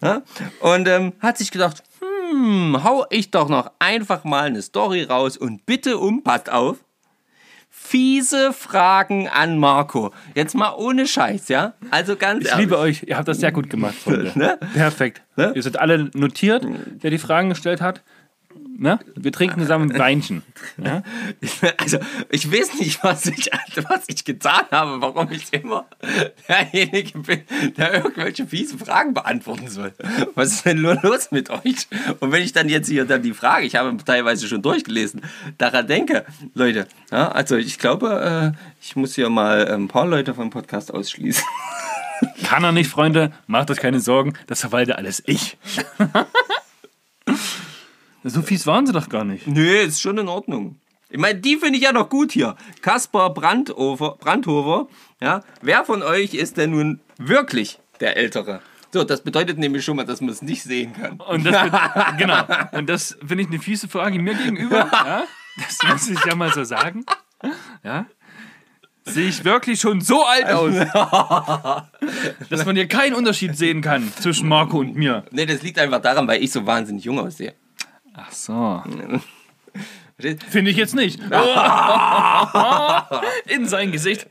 Ja? Und ähm, hat sich gedacht, hm, hau ich doch noch einfach mal eine Story raus und bitte um, passt auf, fiese Fragen an Marco. Jetzt mal ohne Scheiß, ja? Also ganz Ich liebe euch. Ihr habt das sehr gut gemacht, Freunde. [laughs] Ne? Perfekt. Ne? Ihr seid alle notiert, der die Fragen gestellt hat. Ne? Wir trinken zusammen ein Weinchen. Ja? [laughs] Also, ich weiß nicht, was ich, was ich getan habe, warum ich immer derjenige bin, der irgendwelche fiesen Fragen beantworten soll. Was ist denn nur los mit euch? Und wenn ich dann jetzt hier dann die Frage, ich habe teilweise schon durchgelesen, daran denke, Leute, ja, also ich glaube, äh, ich muss hier mal ein paar Leute vom Podcast ausschließen. [laughs] Kann er nicht, Freunde. Macht euch keine Sorgen. Das verwalte alles ich. [laughs] so fies waren sie doch gar nicht. Nö, ist schon in Ordnung. Ich meine, die finde ich ja noch gut hier. Kaspar Brandhofer, Brandhofer, ja. Wer von euch ist denn nun wirklich der Ältere? So, das bedeutet nämlich schon mal, dass man es nicht sehen kann. Und das, wird- [laughs] genau. Und das finde ich eine fiese Frage mir gegenüber. Ja? Das muss ich ja mal so sagen. Ja? Sehe ich wirklich schon so alt aus, [laughs] dass man hier keinen Unterschied sehen kann zwischen Marco und mir. Nee, das liegt einfach daran, weil ich so wahnsinnig jung aussehe. Ach so. Finde ich jetzt nicht. [laughs] In sein Gesicht.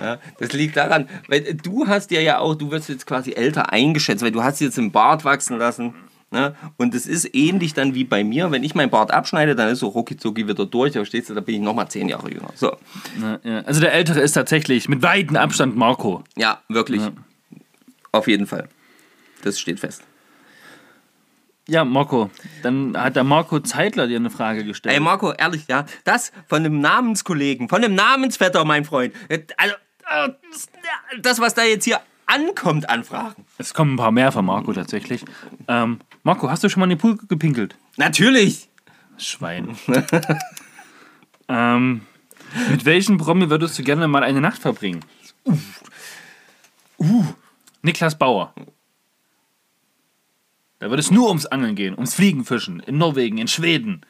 Ja, das liegt daran, weil du hast ja ja auch, du wirst jetzt quasi älter eingeschätzt, weil du hast jetzt den Bart wachsen lassen. Ne? Und es ist ähnlich dann wie bei mir, wenn ich meinen Bart abschneide, dann ist so ruckizucki wieder durch, da stehst du, da bin ich nochmal zehn Jahre jünger. So, Ja, ja. Also der Ältere ist tatsächlich mit weitem Abstand Marco. ja, wirklich. Auf jeden Fall. Das steht fest. Ja, Marco. Dann hat der Marco Zeitler dir eine Frage gestellt. Ey, Marco, ehrlich, ja, das von einem Namenskollegen, von einem Namensvetter, mein Freund. Also, äh, das, was da jetzt hier ankommt an Fragen. es kommen ein paar mehr von Marco tatsächlich. Ähm, Marco, hast du schon mal in den Pool gepinkelt? Natürlich. Schwein. [laughs] ähm, mit welchem Promi würdest du gerne mal eine Nacht verbringen? Uh. Niklas Bauer. Da würde es nur ums Angeln gehen, ums Fliegenfischen in Norwegen, in Schweden.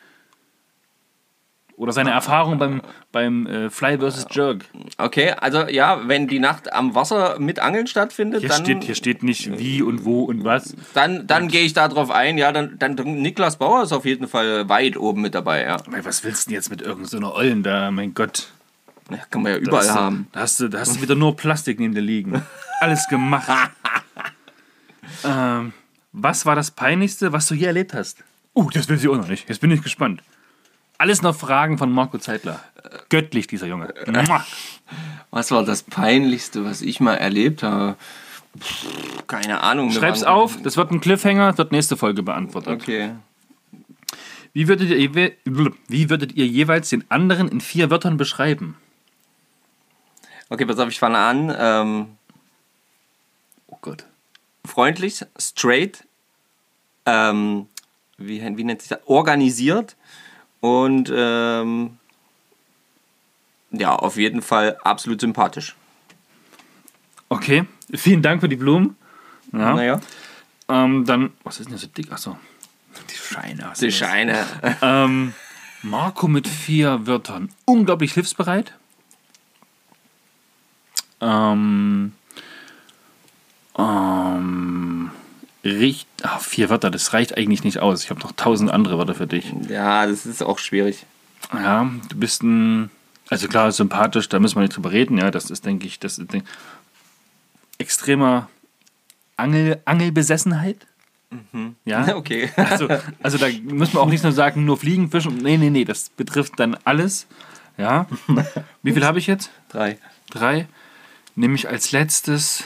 Oder seine Erfahrung beim, beim äh, Fly vs. Jerk. Okay, also ja, wenn die Nacht am Wasser mit Angeln stattfindet, Hier, dann, steht, hier steht nicht wie und wo und was. dann, dann gehe ich da drauf ein. Ja, dann, dann Niklas Bauer ist auf jeden Fall weit oben mit dabei. Ja, Aber was willst du denn jetzt mit irgendeiner so Ollen da? Mein Gott. ja kann man ja überall Das- haben. Da hast, du, da hast du wieder nur Plastik neben dir liegen. Alles gemacht. [laughs] ähm, was war das Peinlichste, was du je erlebt hast? Uh, das will sie auch noch nicht. Jetzt bin ich gespannt. Alles noch Fragen von Marco Zeitler. Göttlich, dieser Junge. Mua. [laughs] Was war das Peinlichste, was ich mal erlebt habe? Pff, keine Ahnung. Schreib's waren- auf, das wird ein Cliffhanger, wird nächste Folge beantwortet. Okay. Wie, würdet ihr, wie würdet ihr jeweils den anderen in vier Wörtern beschreiben? Okay, pass auf, ich fange an. Ähm, Oh Gott. freundlich, straight, ähm, wie, wie nennt sich das? Organisiert und ähm, ja, auf jeden Fall absolut sympathisch. Okay, vielen Dank für die Blumen. Ja. Naja, Ähm, dann, was ist denn so dick? Achso. Die Scheine. die. Scheine. [laughs] Ähm, Marco mit vier Wörtern. Unglaublich hilfsbereit. Ähm, ähm, richt, ach, vier Wörter, das reicht eigentlich nicht aus. Ich habe noch tausend andere Wörter für dich. Ja, das ist auch schwierig. Ja, du bist ein, also klar, sympathisch, da müssen wir nicht drüber reden. Ja, das ist, denke ich, das ist denk, extremer Angel, Angelbesessenheit. Ja, [laughs] Okay. also, also da müssen wir auch nicht nur sagen, nur fliegen, fischen. Nee, nee, nee, das betrifft dann alles. Ja. Wie viel habe ich jetzt? [laughs] Drei. Drei. Nehme ich als letztes.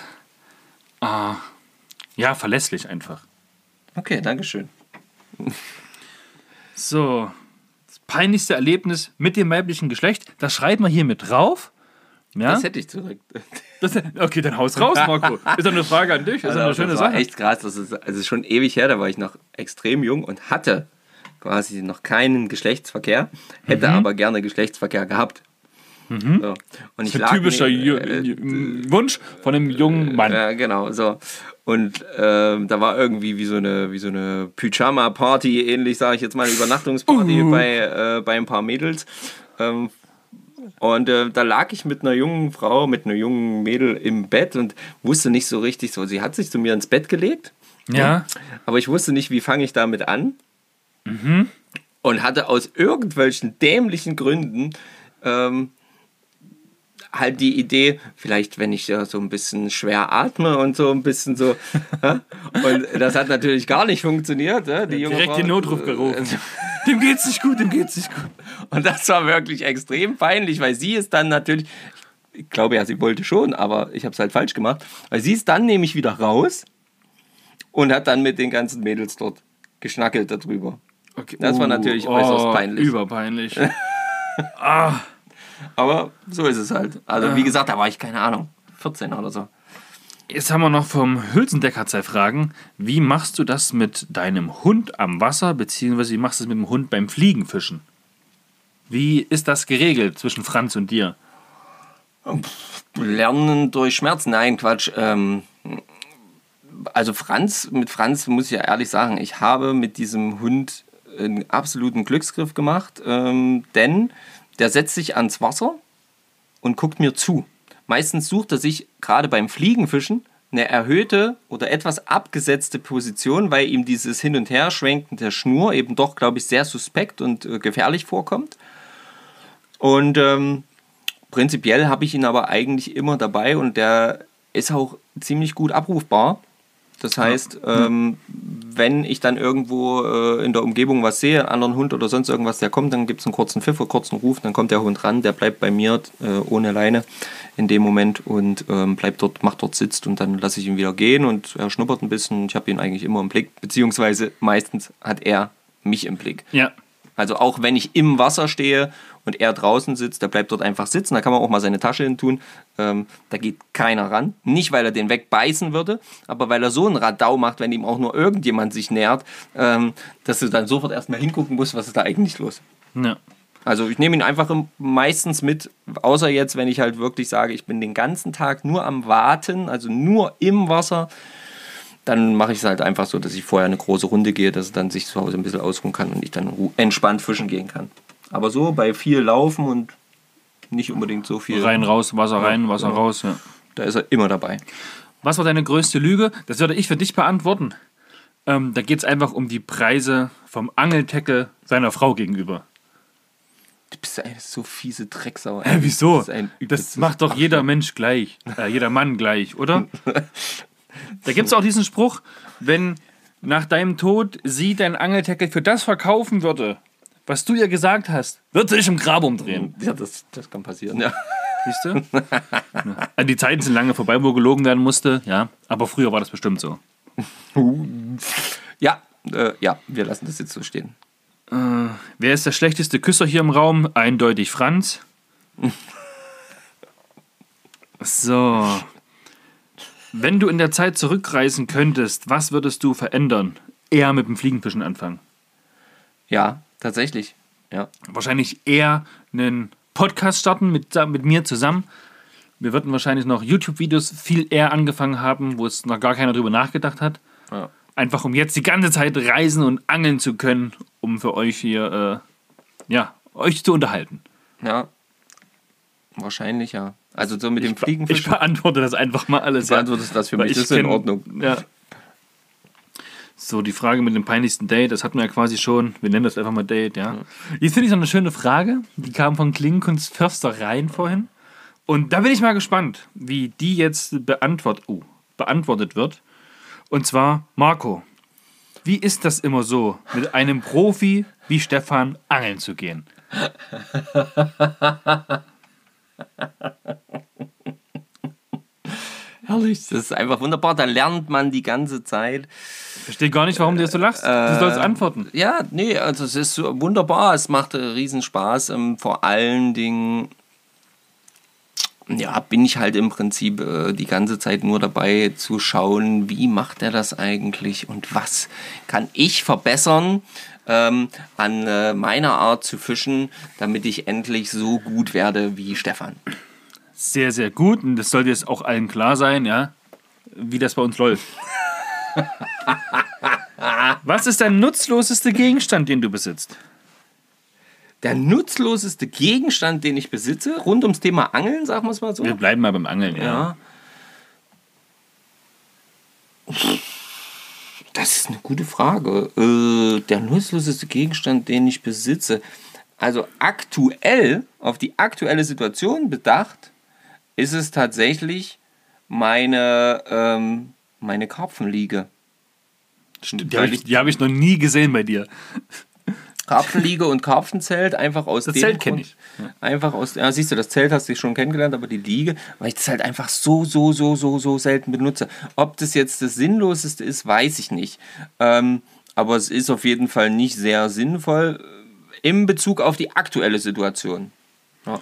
ah, ja, verlässlich einfach. Okay, Dankeschön. [laughs] So. Das peinlichste Erlebnis mit dem weiblichen Geschlecht, das schreiben wir hier mit drauf. Ja? Das hätte ich zurück. [laughs] Das, okay, dann haus raus, Marco. Ist doch eine Frage an dich. Ist doch eine Also, schöne das war Sache. echt krass. Das ist, also schon ewig her, da war ich noch extrem jung und hatte quasi noch keinen Geschlechtsverkehr, hätte aber gerne Geschlechtsverkehr gehabt. So. Und ich Ein lag typischer ne- äh, Wunsch von einem jungen Mann. Ja, genau, so. Und ähm, da war irgendwie wie so eine, wie so eine Pyjama-Party, ähnlich, sage ich jetzt mal, eine Übernachtungsparty Uh. bei, äh, bei ein paar Mädels. Ähm, und äh, da lag ich mit einer jungen Frau, mit einer jungen Mädel im Bett und wusste nicht so richtig so. Sie hat sich zu mir ins Bett gelegt, Ja. aber ich wusste nicht, wie fange ich damit an. Und hatte aus irgendwelchen dämlichen Gründen ähm, halt die Idee, vielleicht wenn ich ja so ein bisschen schwer atme und so ein bisschen so. [laughs] ja? und das hat natürlich gar nicht funktioniert. Ja? Die junge Direkt Frau- den Notruf gerufen. [laughs] Dem geht's nicht gut, dem geht's nicht gut. Und das war wirklich extrem peinlich, weil sie ist dann natürlich, ich glaube ja, sie wollte schon, aber ich habe es halt falsch gemacht, weil sie ist dann nämlich wieder raus und hat dann mit den ganzen Mädels dort geschnackelt darüber. Okay. Das war natürlich äußerst peinlich. Überpeinlich. [laughs] Aber so ist es halt. Also wie gesagt, da war ich keine Ahnung, 14 oder so. Jetzt haben wir noch vom Hülsendecker zwei Fragen. Wie machst du das mit deinem Hund am Wasser, beziehungsweise wie machst du es mit dem Hund beim Fliegenfischen? Wie ist das geregelt zwischen Franz und dir? Lernen durch Schmerzen. Nein, Quatsch. Ähm, also Franz, mit Franz muss ich ja ehrlich sagen, ich habe mit diesem Hund einen absoluten Glücksgriff gemacht, ähm, denn der setzt sich ans Wasser und guckt mir zu. Meistens sucht er sich gerade beim Fliegenfischen eine erhöhte oder etwas abgesetzte Position, weil ihm dieses Hin- und Herschwenken der Schnur eben doch, glaube ich, sehr suspekt und äh, gefährlich vorkommt. Und ähm, prinzipiell habe ich ihn aber eigentlich immer dabei und der ist auch ziemlich gut abrufbar. Das heißt, ähm, wenn ich dann irgendwo äh, in der Umgebung was sehe, einen anderen Hund oder sonst irgendwas, der kommt, dann gibt es einen kurzen Pfiff oder kurzen Ruf, dann kommt der Hund ran, der bleibt bei mir äh, ohne Leine in dem Moment und ähm, bleibt dort, macht dort sitzt und dann lasse ich ihn wieder gehen und er schnuppert ein bisschen. Ich habe ihn eigentlich immer im Blick, beziehungsweise meistens hat er mich im Blick. Ja. Also auch wenn ich im Wasser stehe und er draußen sitzt, der bleibt dort einfach sitzen. Da kann man auch mal seine Tasche hin tun. Ähm, da geht keiner ran. Nicht, weil er den wegbeißen würde, aber weil er so einen Radau macht, wenn ihm auch nur irgendjemand sich nähert, ähm, dass du dann sofort erstmal hingucken musst, was ist da eigentlich los. ja. Also ich nehme ihn einfach meistens mit, außer jetzt, wenn ich halt wirklich sage, ich bin den ganzen Tag nur am Warten, also nur im Wasser, dann mache ich es halt einfach so, dass ich vorher eine große Runde gehe, dass er dann sich zu Hause ein bisschen ausruhen kann und ich dann entspannt fischen gehen kann. Aber so bei viel Laufen und nicht unbedingt so viel. Rein, raus, Wasser rein, Wasser genau. raus. Ja. Da ist er immer dabei. Was war deine größte Lüge? Das würde ich für dich beantworten. Ähm, da geht es einfach um die Preise vom Angeltackle seiner Frau gegenüber. Du bist eine so fiese Drecksau. Hä, wieso? Das, Das macht doch jeder Mensch gleich. Äh, jeder Mann gleich, oder? [laughs] Da gibt es auch diesen Spruch, wenn nach deinem Tod sie dein Angeltackle für das verkaufen würde, was du ihr gesagt hast, wird sie dich im Grab umdrehen. Ja, das, das kann passieren, ja. Siehst du? Ja. [laughs] Die Zeiten sind lange vorbei, wo gelogen werden musste, ja. Aber früher war das bestimmt so. [laughs] Ja, äh, ja, wir lassen das jetzt so stehen. Wer ist der schlechteste Küsser hier im Raum? Eindeutig Franz. [laughs] So. Wenn du in der Zeit zurückreisen könntest, was würdest du verändern? Eher mit dem Fliegenfischen anfangen. Ja, tatsächlich. Ja. Wahrscheinlich eher einen Podcast starten mit, mit mir zusammen. Wir würden wahrscheinlich noch YouTube-Videos viel eher angefangen haben, wo es noch gar keiner drüber nachgedacht hat. ja. Einfach um jetzt die ganze Zeit reisen und angeln zu können, um für euch hier, äh, ja, euch zu unterhalten. Ja. Wahrscheinlich, ja. Also so mit dem Ich Fliegenfisch. beantworte das einfach mal alles. Du beantwortest das für mich, ich das ist in Ordnung. Ja. So, die Frage mit dem peinlichsten Date, das hatten wir ja quasi schon. Wir nennen das einfach mal Date, ja. Jetzt finde ich so eine schöne Frage. Die kam von Klingenkunst Förstereien vorhin. Und da bin ich mal gespannt, wie die jetzt beantwortet, oh, beantwortet wird. Und zwar, Marco, wie ist das immer so, mit einem Profi wie Stefan angeln zu gehen? [laughs] Herrlich. Das ist einfach wunderbar. Da lernt man die ganze Zeit. Ich verstehe gar nicht, warum du jetzt so lachst. Du sollst antworten. Ja, nee, also es ist wunderbar. Es macht äh, riesen Spaß. Ähm, vor allen Dingen, ja, bin ich halt im Prinzip äh, die ganze Zeit nur dabei zu schauen, wie macht er das eigentlich und was kann ich verbessern ähm, an äh, meiner Art zu fischen, damit ich endlich so gut werde wie Stefan. Sehr, sehr gut. Und das sollte jetzt auch allen klar sein, ja, wie das bei uns läuft. [laughs] Was ist dein nutzlosester Gegenstand, den du besitzt? Der nutzloseste Gegenstand, den ich besitze, rund ums Thema Angeln, sagen wir es mal so. Wir bleiben mal beim Angeln, ja. Ja. Das ist eine gute Frage. Äh, der nutzloseste Gegenstand, den ich besitze. Also aktuell, auf die aktuelle Situation bedacht, ist es tatsächlich meine, ähm, meine Karpfenliege. Die habe ich, die hab ich noch nie gesehen bei dir. Karpfenliege und Karpfenzelt einfach aus Das dem Zelt kenn Grund- ich. Einfach aus, ja, siehst du, das Zelt hast du schon kennengelernt, aber die Liege, weil ich das halt einfach so, so, so, so, so selten benutze. Ob das jetzt das Sinnloseste ist, weiß ich nicht. Ähm, aber es ist auf jeden Fall nicht sehr sinnvoll äh, im Bezug auf die aktuelle Situation. Ja.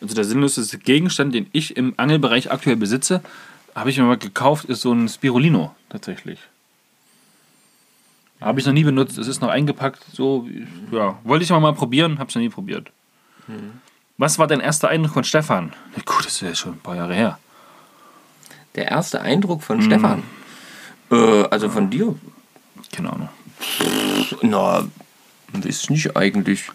Also der sinnloseste Gegenstand, den ich im Angelbereich aktuell besitze, habe ich mir mal gekauft, ist so ein Spirulino tatsächlich. Habe ich noch nie benutzt. Es ist noch eingepackt. So, ja, wollte ich mal, mal probieren, habe es noch nie probiert. Was war dein erster Eindruck von Stefan? Na gut, das ist ja schon ein paar Jahre her. Der erste Eindruck von Stefan. Äh, also von dir? Keine Ahnung. Na, weiß ich nicht eigentlich.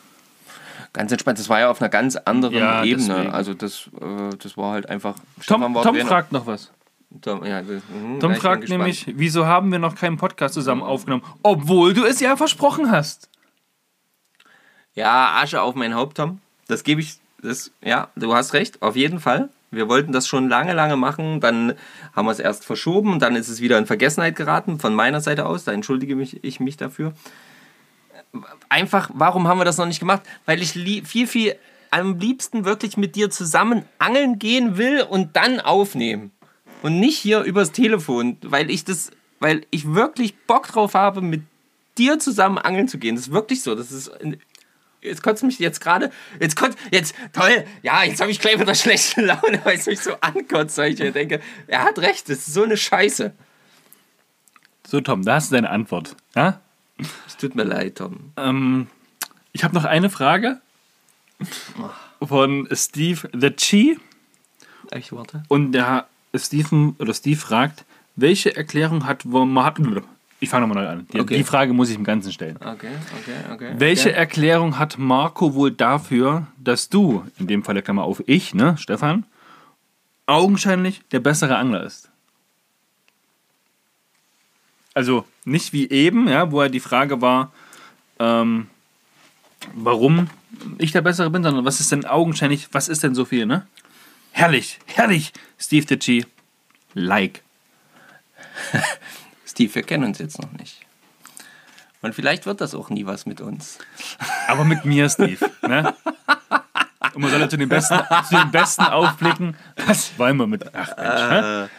Ganz entspannt. Das war ja auf einer ganz anderen Ja, Ebene. deswegen. Also das, äh, das war halt einfach. Tom, Tom fragt noch was. Tom, ja, mhm, Tom fragt nämlich, wieso haben wir noch keinen Podcast zusammen aufgenommen, obwohl du es ja versprochen hast. Ja, Asche auf mein Haupt, Tom. Das gebe ich. Das, ja, du hast recht, auf jeden Fall. Wir wollten das schon lange, lange machen. Dann haben wir es erst verschoben dann ist es wieder in Vergessenheit geraten, von meiner Seite aus. Da entschuldige mich, ich mich dafür. Einfach, warum haben wir das noch nicht gemacht? Weil ich viel, viel am liebsten wirklich mit dir zusammen angeln gehen will und dann aufnehmen. Und nicht hier übers Telefon, weil ich das, weil ich wirklich Bock drauf habe, mit dir zusammen angeln zu gehen. Das ist wirklich so. Das ist. Jetzt kotzt mich jetzt gerade. Jetzt kotzt. Jetzt. Toll. Ja, jetzt habe ich gleich wieder schlechte Laune, [laughs] weil es mich so ankotzt, weil ich mir denke, er hat recht. Das ist so eine Scheiße. So, Tom, da hast du deine Antwort. Ja? [laughs] Es tut mir leid, Tom. Ähm, ich habe noch eine Frage von Steve the Chi. Ich warte. Und der Steven oder Steve fragt, welche Erklärung hat Martin, Ich fange nochmal neu an. Die, Okay. die Frage muss ich im Ganzen stellen. Okay, okay, okay. Welche okay. Erklärung hat Marco wohl dafür, dass du, in dem Fall der Klammer auf ich, ne, Stefan, augenscheinlich der bessere Angler ist? Also nicht wie eben, ja, wo ja die Frage war, ähm, warum ich der Bessere bin, sondern was ist denn augenscheinlich, was ist denn so viel, ne? Herrlich, herrlich, Steve Ditchy. Like. [laughs] Steve, wir kennen uns jetzt noch nicht. Und vielleicht wird das auch nie was mit uns. Aber mit mir, Steve. Ne? [laughs] Und man soll ja zu den Besten, zu den Besten aufblicken. [laughs] Was wollen wir mit. Ach Mensch. hä?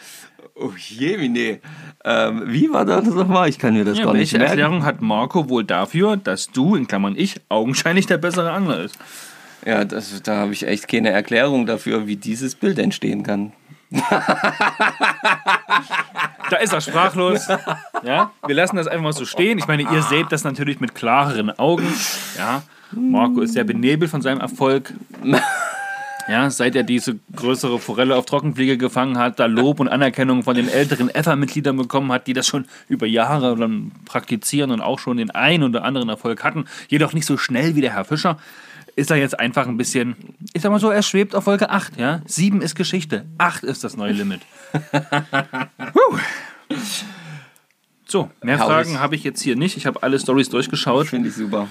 Oh Jemine. Ähm, wie war das nochmal? Ich kann mir das Ja, gar nicht welche merken. Erklärung hat Marco wohl dafür, dass du, in Klammern ich, augenscheinlich der bessere Angler ist? Ja, das, da habe ich echt keine Erklärung dafür, wie dieses Bild entstehen kann. [laughs] Da ist er sprachlos. Ja, wir lassen das einfach mal so stehen. Ich meine, ihr seht das natürlich mit klareren Augen. Ja, Marco ist sehr benebelt von seinem Erfolg. [laughs] Ja, seit er diese größere Forelle auf Trockenfliege gefangen hat, da Lob und Anerkennung von den älteren EFA-Mitgliedern bekommen hat, die das schon über Jahre dann praktizieren und auch schon den einen oder anderen Erfolg hatten, jedoch nicht so schnell wie der Herr Fischer, ist er jetzt einfach ein bisschen, ich sag mal so, er schwebt auf Wolke 8, ja. 7 ist Geschichte, 8 ist das neue Limit. [laughs] So, mehr Herrlich. Fragen habe ich jetzt hier nicht. Ich habe alle Stories durchgeschaut. Finde ich super.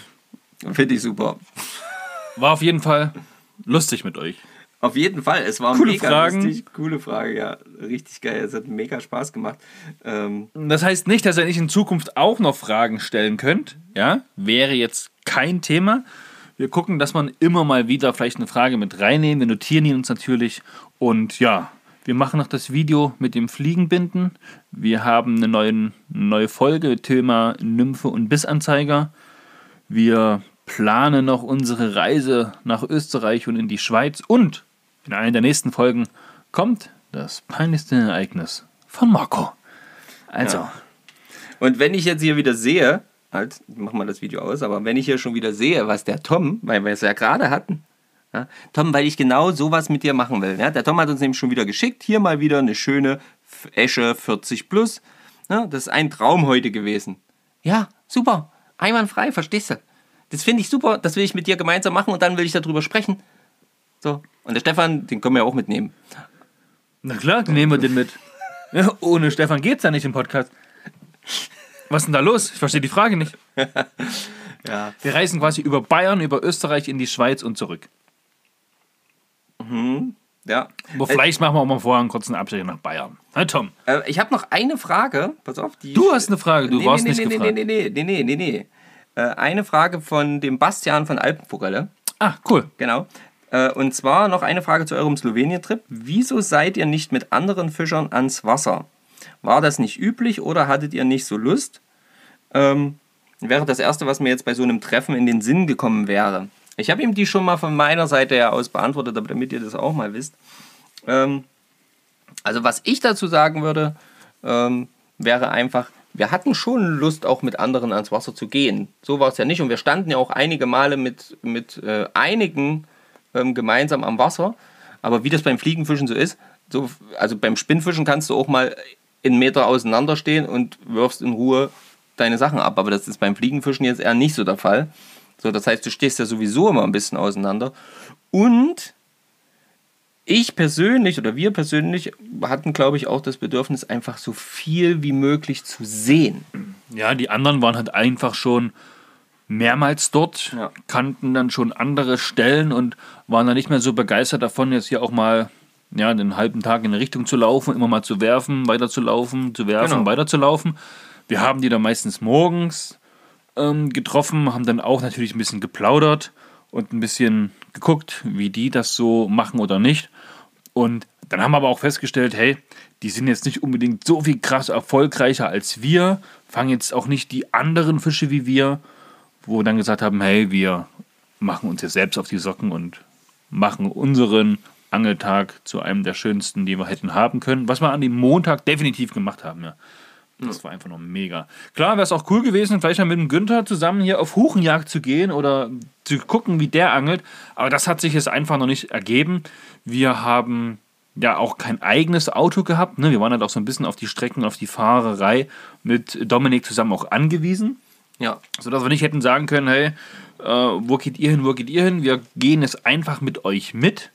Finde ich super. War auf jeden Fall lustig mit euch. Auf jeden Fall. Es war Coole mega Fragen. lustig. Coole Frage, ja. Richtig geil. Es hat mega Spaß gemacht. Ähm, Das heißt nicht, dass ihr nicht in Zukunft auch noch Fragen stellen könnt. Ja, wäre jetzt kein Thema. Wir gucken, dass man immer mal wieder vielleicht eine Frage mit reinnehmen. Wir notieren die uns natürlich. Und ja, wir machen noch das Video mit dem Fliegenbinden. Wir haben eine neue, neue Folge, Thema Nymphe und Bissanzeiger. Wir planen noch unsere Reise nach Österreich und in die Schweiz. Und in einer der nächsten Folgen kommt das peinlichste Ereignis von Marco. Also, Ja. Und wenn ich jetzt hier wieder sehe, halt, mach mal das Video aus, aber wenn ich hier schon wieder sehe, was der Tom, weil wir es ja gerade hatten, ja, Tom, weil ich genau sowas mit dir machen will. Ja, der Tom hat uns nämlich schon wieder geschickt, hier mal wieder eine schöne Esche 40 Plus. Ja, das ist ein Traum heute gewesen. Ja, super, einwandfrei, verstehst du? Das finde ich super, das will ich mit dir gemeinsam machen und dann will ich darüber sprechen. So, und der Stefan, den können wir ja auch mitnehmen. Na klar, nehmen wir den mit. Ja, ohne Stefan geht's ja nicht im Podcast. Was ist denn da los? Ich verstehe die Frage nicht. [laughs] Ja. Wir reisen quasi über Bayern, über Österreich in die Schweiz und zurück. Ja. Aber vielleicht machen wir auch mal vorher einen kurzen Abstecher nach Bayern. Na Tom, Äh, ich habe noch eine Frage. Pass auf, die. du hast eine Frage, du nee, warst nee, nicht nee, nee, gefragt. nee, nee, nee, nee, nee, nee. Äh, eine Frage von dem Bastian von Alpenforelle. Ah, cool. Genau. Äh, und zwar noch eine Frage zu eurem Slowenien-Trip. Wieso seid ihr nicht mit anderen Fischern ans Wasser? War das nicht üblich oder hattet ihr nicht so Lust? Ähm, wäre das Erste, was mir jetzt bei so einem Treffen in den Sinn gekommen wäre. Ich habe ihm die schon mal von meiner Seite her aus beantwortet, aber damit ihr das auch mal wisst. Ähm, also was ich dazu sagen würde, ähm, wäre einfach, wir hatten schon Lust, auch mit anderen ans Wasser zu gehen. So war es ja nicht. Und wir standen ja auch einige Male mit, mit äh, einigen ähm, gemeinsam am Wasser. Aber wie das beim Fliegenfischen so ist, so, also beim Spinnfischen kannst du auch mal einen Meter auseinander stehen und wirfst in Ruhe deine Sachen ab. Aber das ist beim Fliegenfischen jetzt eher nicht so der Fall. So, das heißt, du stehst ja sowieso immer ein bisschen auseinander. Und ich persönlich oder wir persönlich hatten, glaube ich, auch das Bedürfnis, einfach so viel wie möglich zu sehen. Ja, die anderen waren halt einfach schon mehrmals dort, Ja. kannten dann schon andere Stellen und waren dann nicht mehr so begeistert davon, jetzt hier auch mal ja, den halben Tag in eine Richtung zu laufen, immer mal zu werfen, weiter zu laufen, zu werfen, Genau. weiter zu laufen. Wir haben die dann meistens morgens ähm, getroffen, haben dann auch natürlich ein bisschen geplaudert und ein bisschen geguckt, wie die das so machen oder nicht. Und dann haben wir aber auch festgestellt, hey, die sind jetzt nicht unbedingt so viel krass erfolgreicher als wir, fangen jetzt auch nicht die anderen Fische wie wir, wo wir dann gesagt haben, hey, wir machen uns jetzt selbst auf die Socken und machen unseren Angeltag zu einem der schönsten, die wir hätten haben können, was wir an dem Montag definitiv gemacht haben, ja. Das war einfach nur mega. Klar wäre es auch cool gewesen, vielleicht mal mit dem Günther zusammen hier auf Huchenjagd zu gehen oder zu gucken, wie der angelt. Aber das hat sich jetzt einfach noch nicht ergeben. Wir haben ja auch kein eigenes Auto gehabt. Ne? Wir waren halt auch so ein bisschen auf die Strecken, auf die Fahrerei mit Dominik zusammen auch angewiesen. Ja. Sodass wir nicht hätten sagen können, hey, äh, wo geht ihr hin, wo geht ihr hin? Wir gehen es einfach mit euch mit.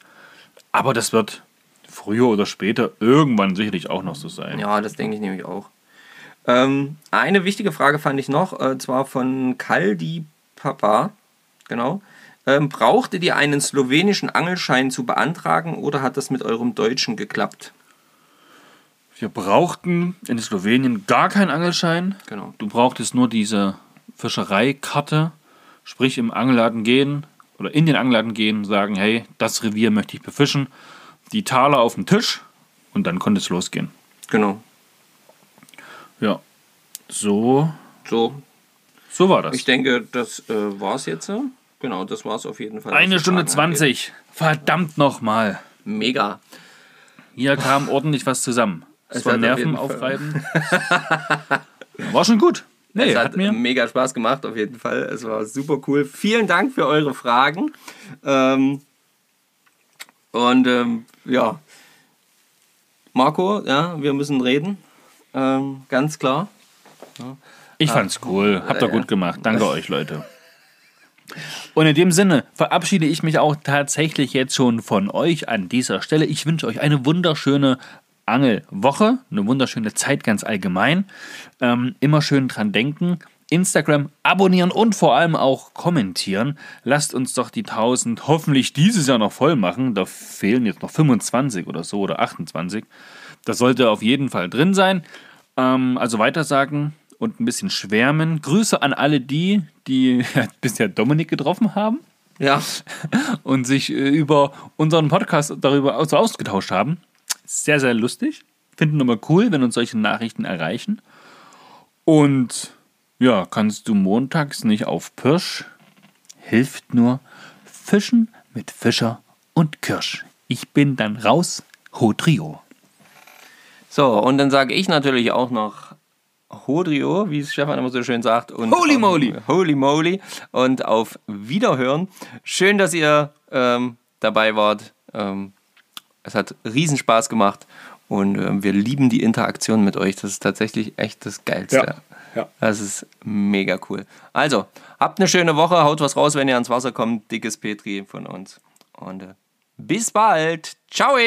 Aber das wird früher oder später irgendwann sicherlich auch noch so sein. Ja, das denke ich nämlich auch. Ähm, eine wichtige Frage fand ich noch, äh, zwar von Kaldi Papa. Genau. Ähm, brauchtet ihr einen slowenischen Angelschein zu beantragen oder hat das mit eurem Deutschen geklappt? Wir brauchten in Slowenien gar keinen Angelschein. Genau. Du brauchtest nur diese Fischereikarte, sprich im Angelladen gehen oder in den Angelladen gehen, sagen, hey, das Revier möchte ich befischen, die Taler auf den Tisch und dann konnte es losgehen. Genau. Ja, so, So, so war das. ich denke, das äh, war es jetzt. Genau, das war es auf jeden Fall. Eine Stunde. 20. Verdammt nochmal. Mega. Hier kam ordentlich was zusammen. [laughs] Es war Nerven aufreiben. [laughs] war schon gut. Nee, es hat, hat mir. mega Spaß gemacht, auf jeden Fall. Es war super cool. Vielen Dank für eure Fragen. Ähm, und ähm, ja, Marco, ja, wir müssen reden. Ähm, ganz klar. Ich fand's cool. Habt ihr gut gemacht. Danke [laughs] euch, Leute. Und in dem Sinne verabschiede ich mich auch tatsächlich jetzt schon von euch an dieser Stelle. Ich wünsche euch eine wunderschöne Angelwoche, eine wunderschöne Zeit ganz allgemein. Ähm, immer schön dran denken. Instagram abonnieren und vor allem auch kommentieren. Lasst uns doch die 1000 hoffentlich dieses Jahr noch voll machen. Da fehlen jetzt noch 25 oder so oder 28. Das sollte auf jeden Fall drin sein. Ähm, also weitersagen und ein bisschen schwärmen. Grüße an alle die, die [laughs] bisher Dominik getroffen haben Ja, [laughs] und sich äh, über unseren Podcast darüber aus ausgetauscht haben. Sehr, sehr lustig. Finden immer cool, wenn uns solche Nachrichten erreichen. Und ja, kannst du montags nicht auf Pirsch? Hilft nur Fischen mit Fischer und Kirsch. Ich bin dann raus. Hodrio. So, und dann sage ich natürlich auch noch Hodrio, wie es Stefan immer so schön sagt. Und Holy moly. Holy moly. Und auf Wiederhören. Schön, dass ihr ähm, dabei wart. Ähm, es hat riesen Spaß gemacht. Und ähm, wir lieben die Interaktion mit euch. Das ist tatsächlich echt das Geilste. Ja, ja. Das ist mega cool. Also, habt eine schöne Woche. Haut was raus, wenn ihr ans Wasser kommt. Dickes Petri von uns. Und äh, bis bald. Ciao.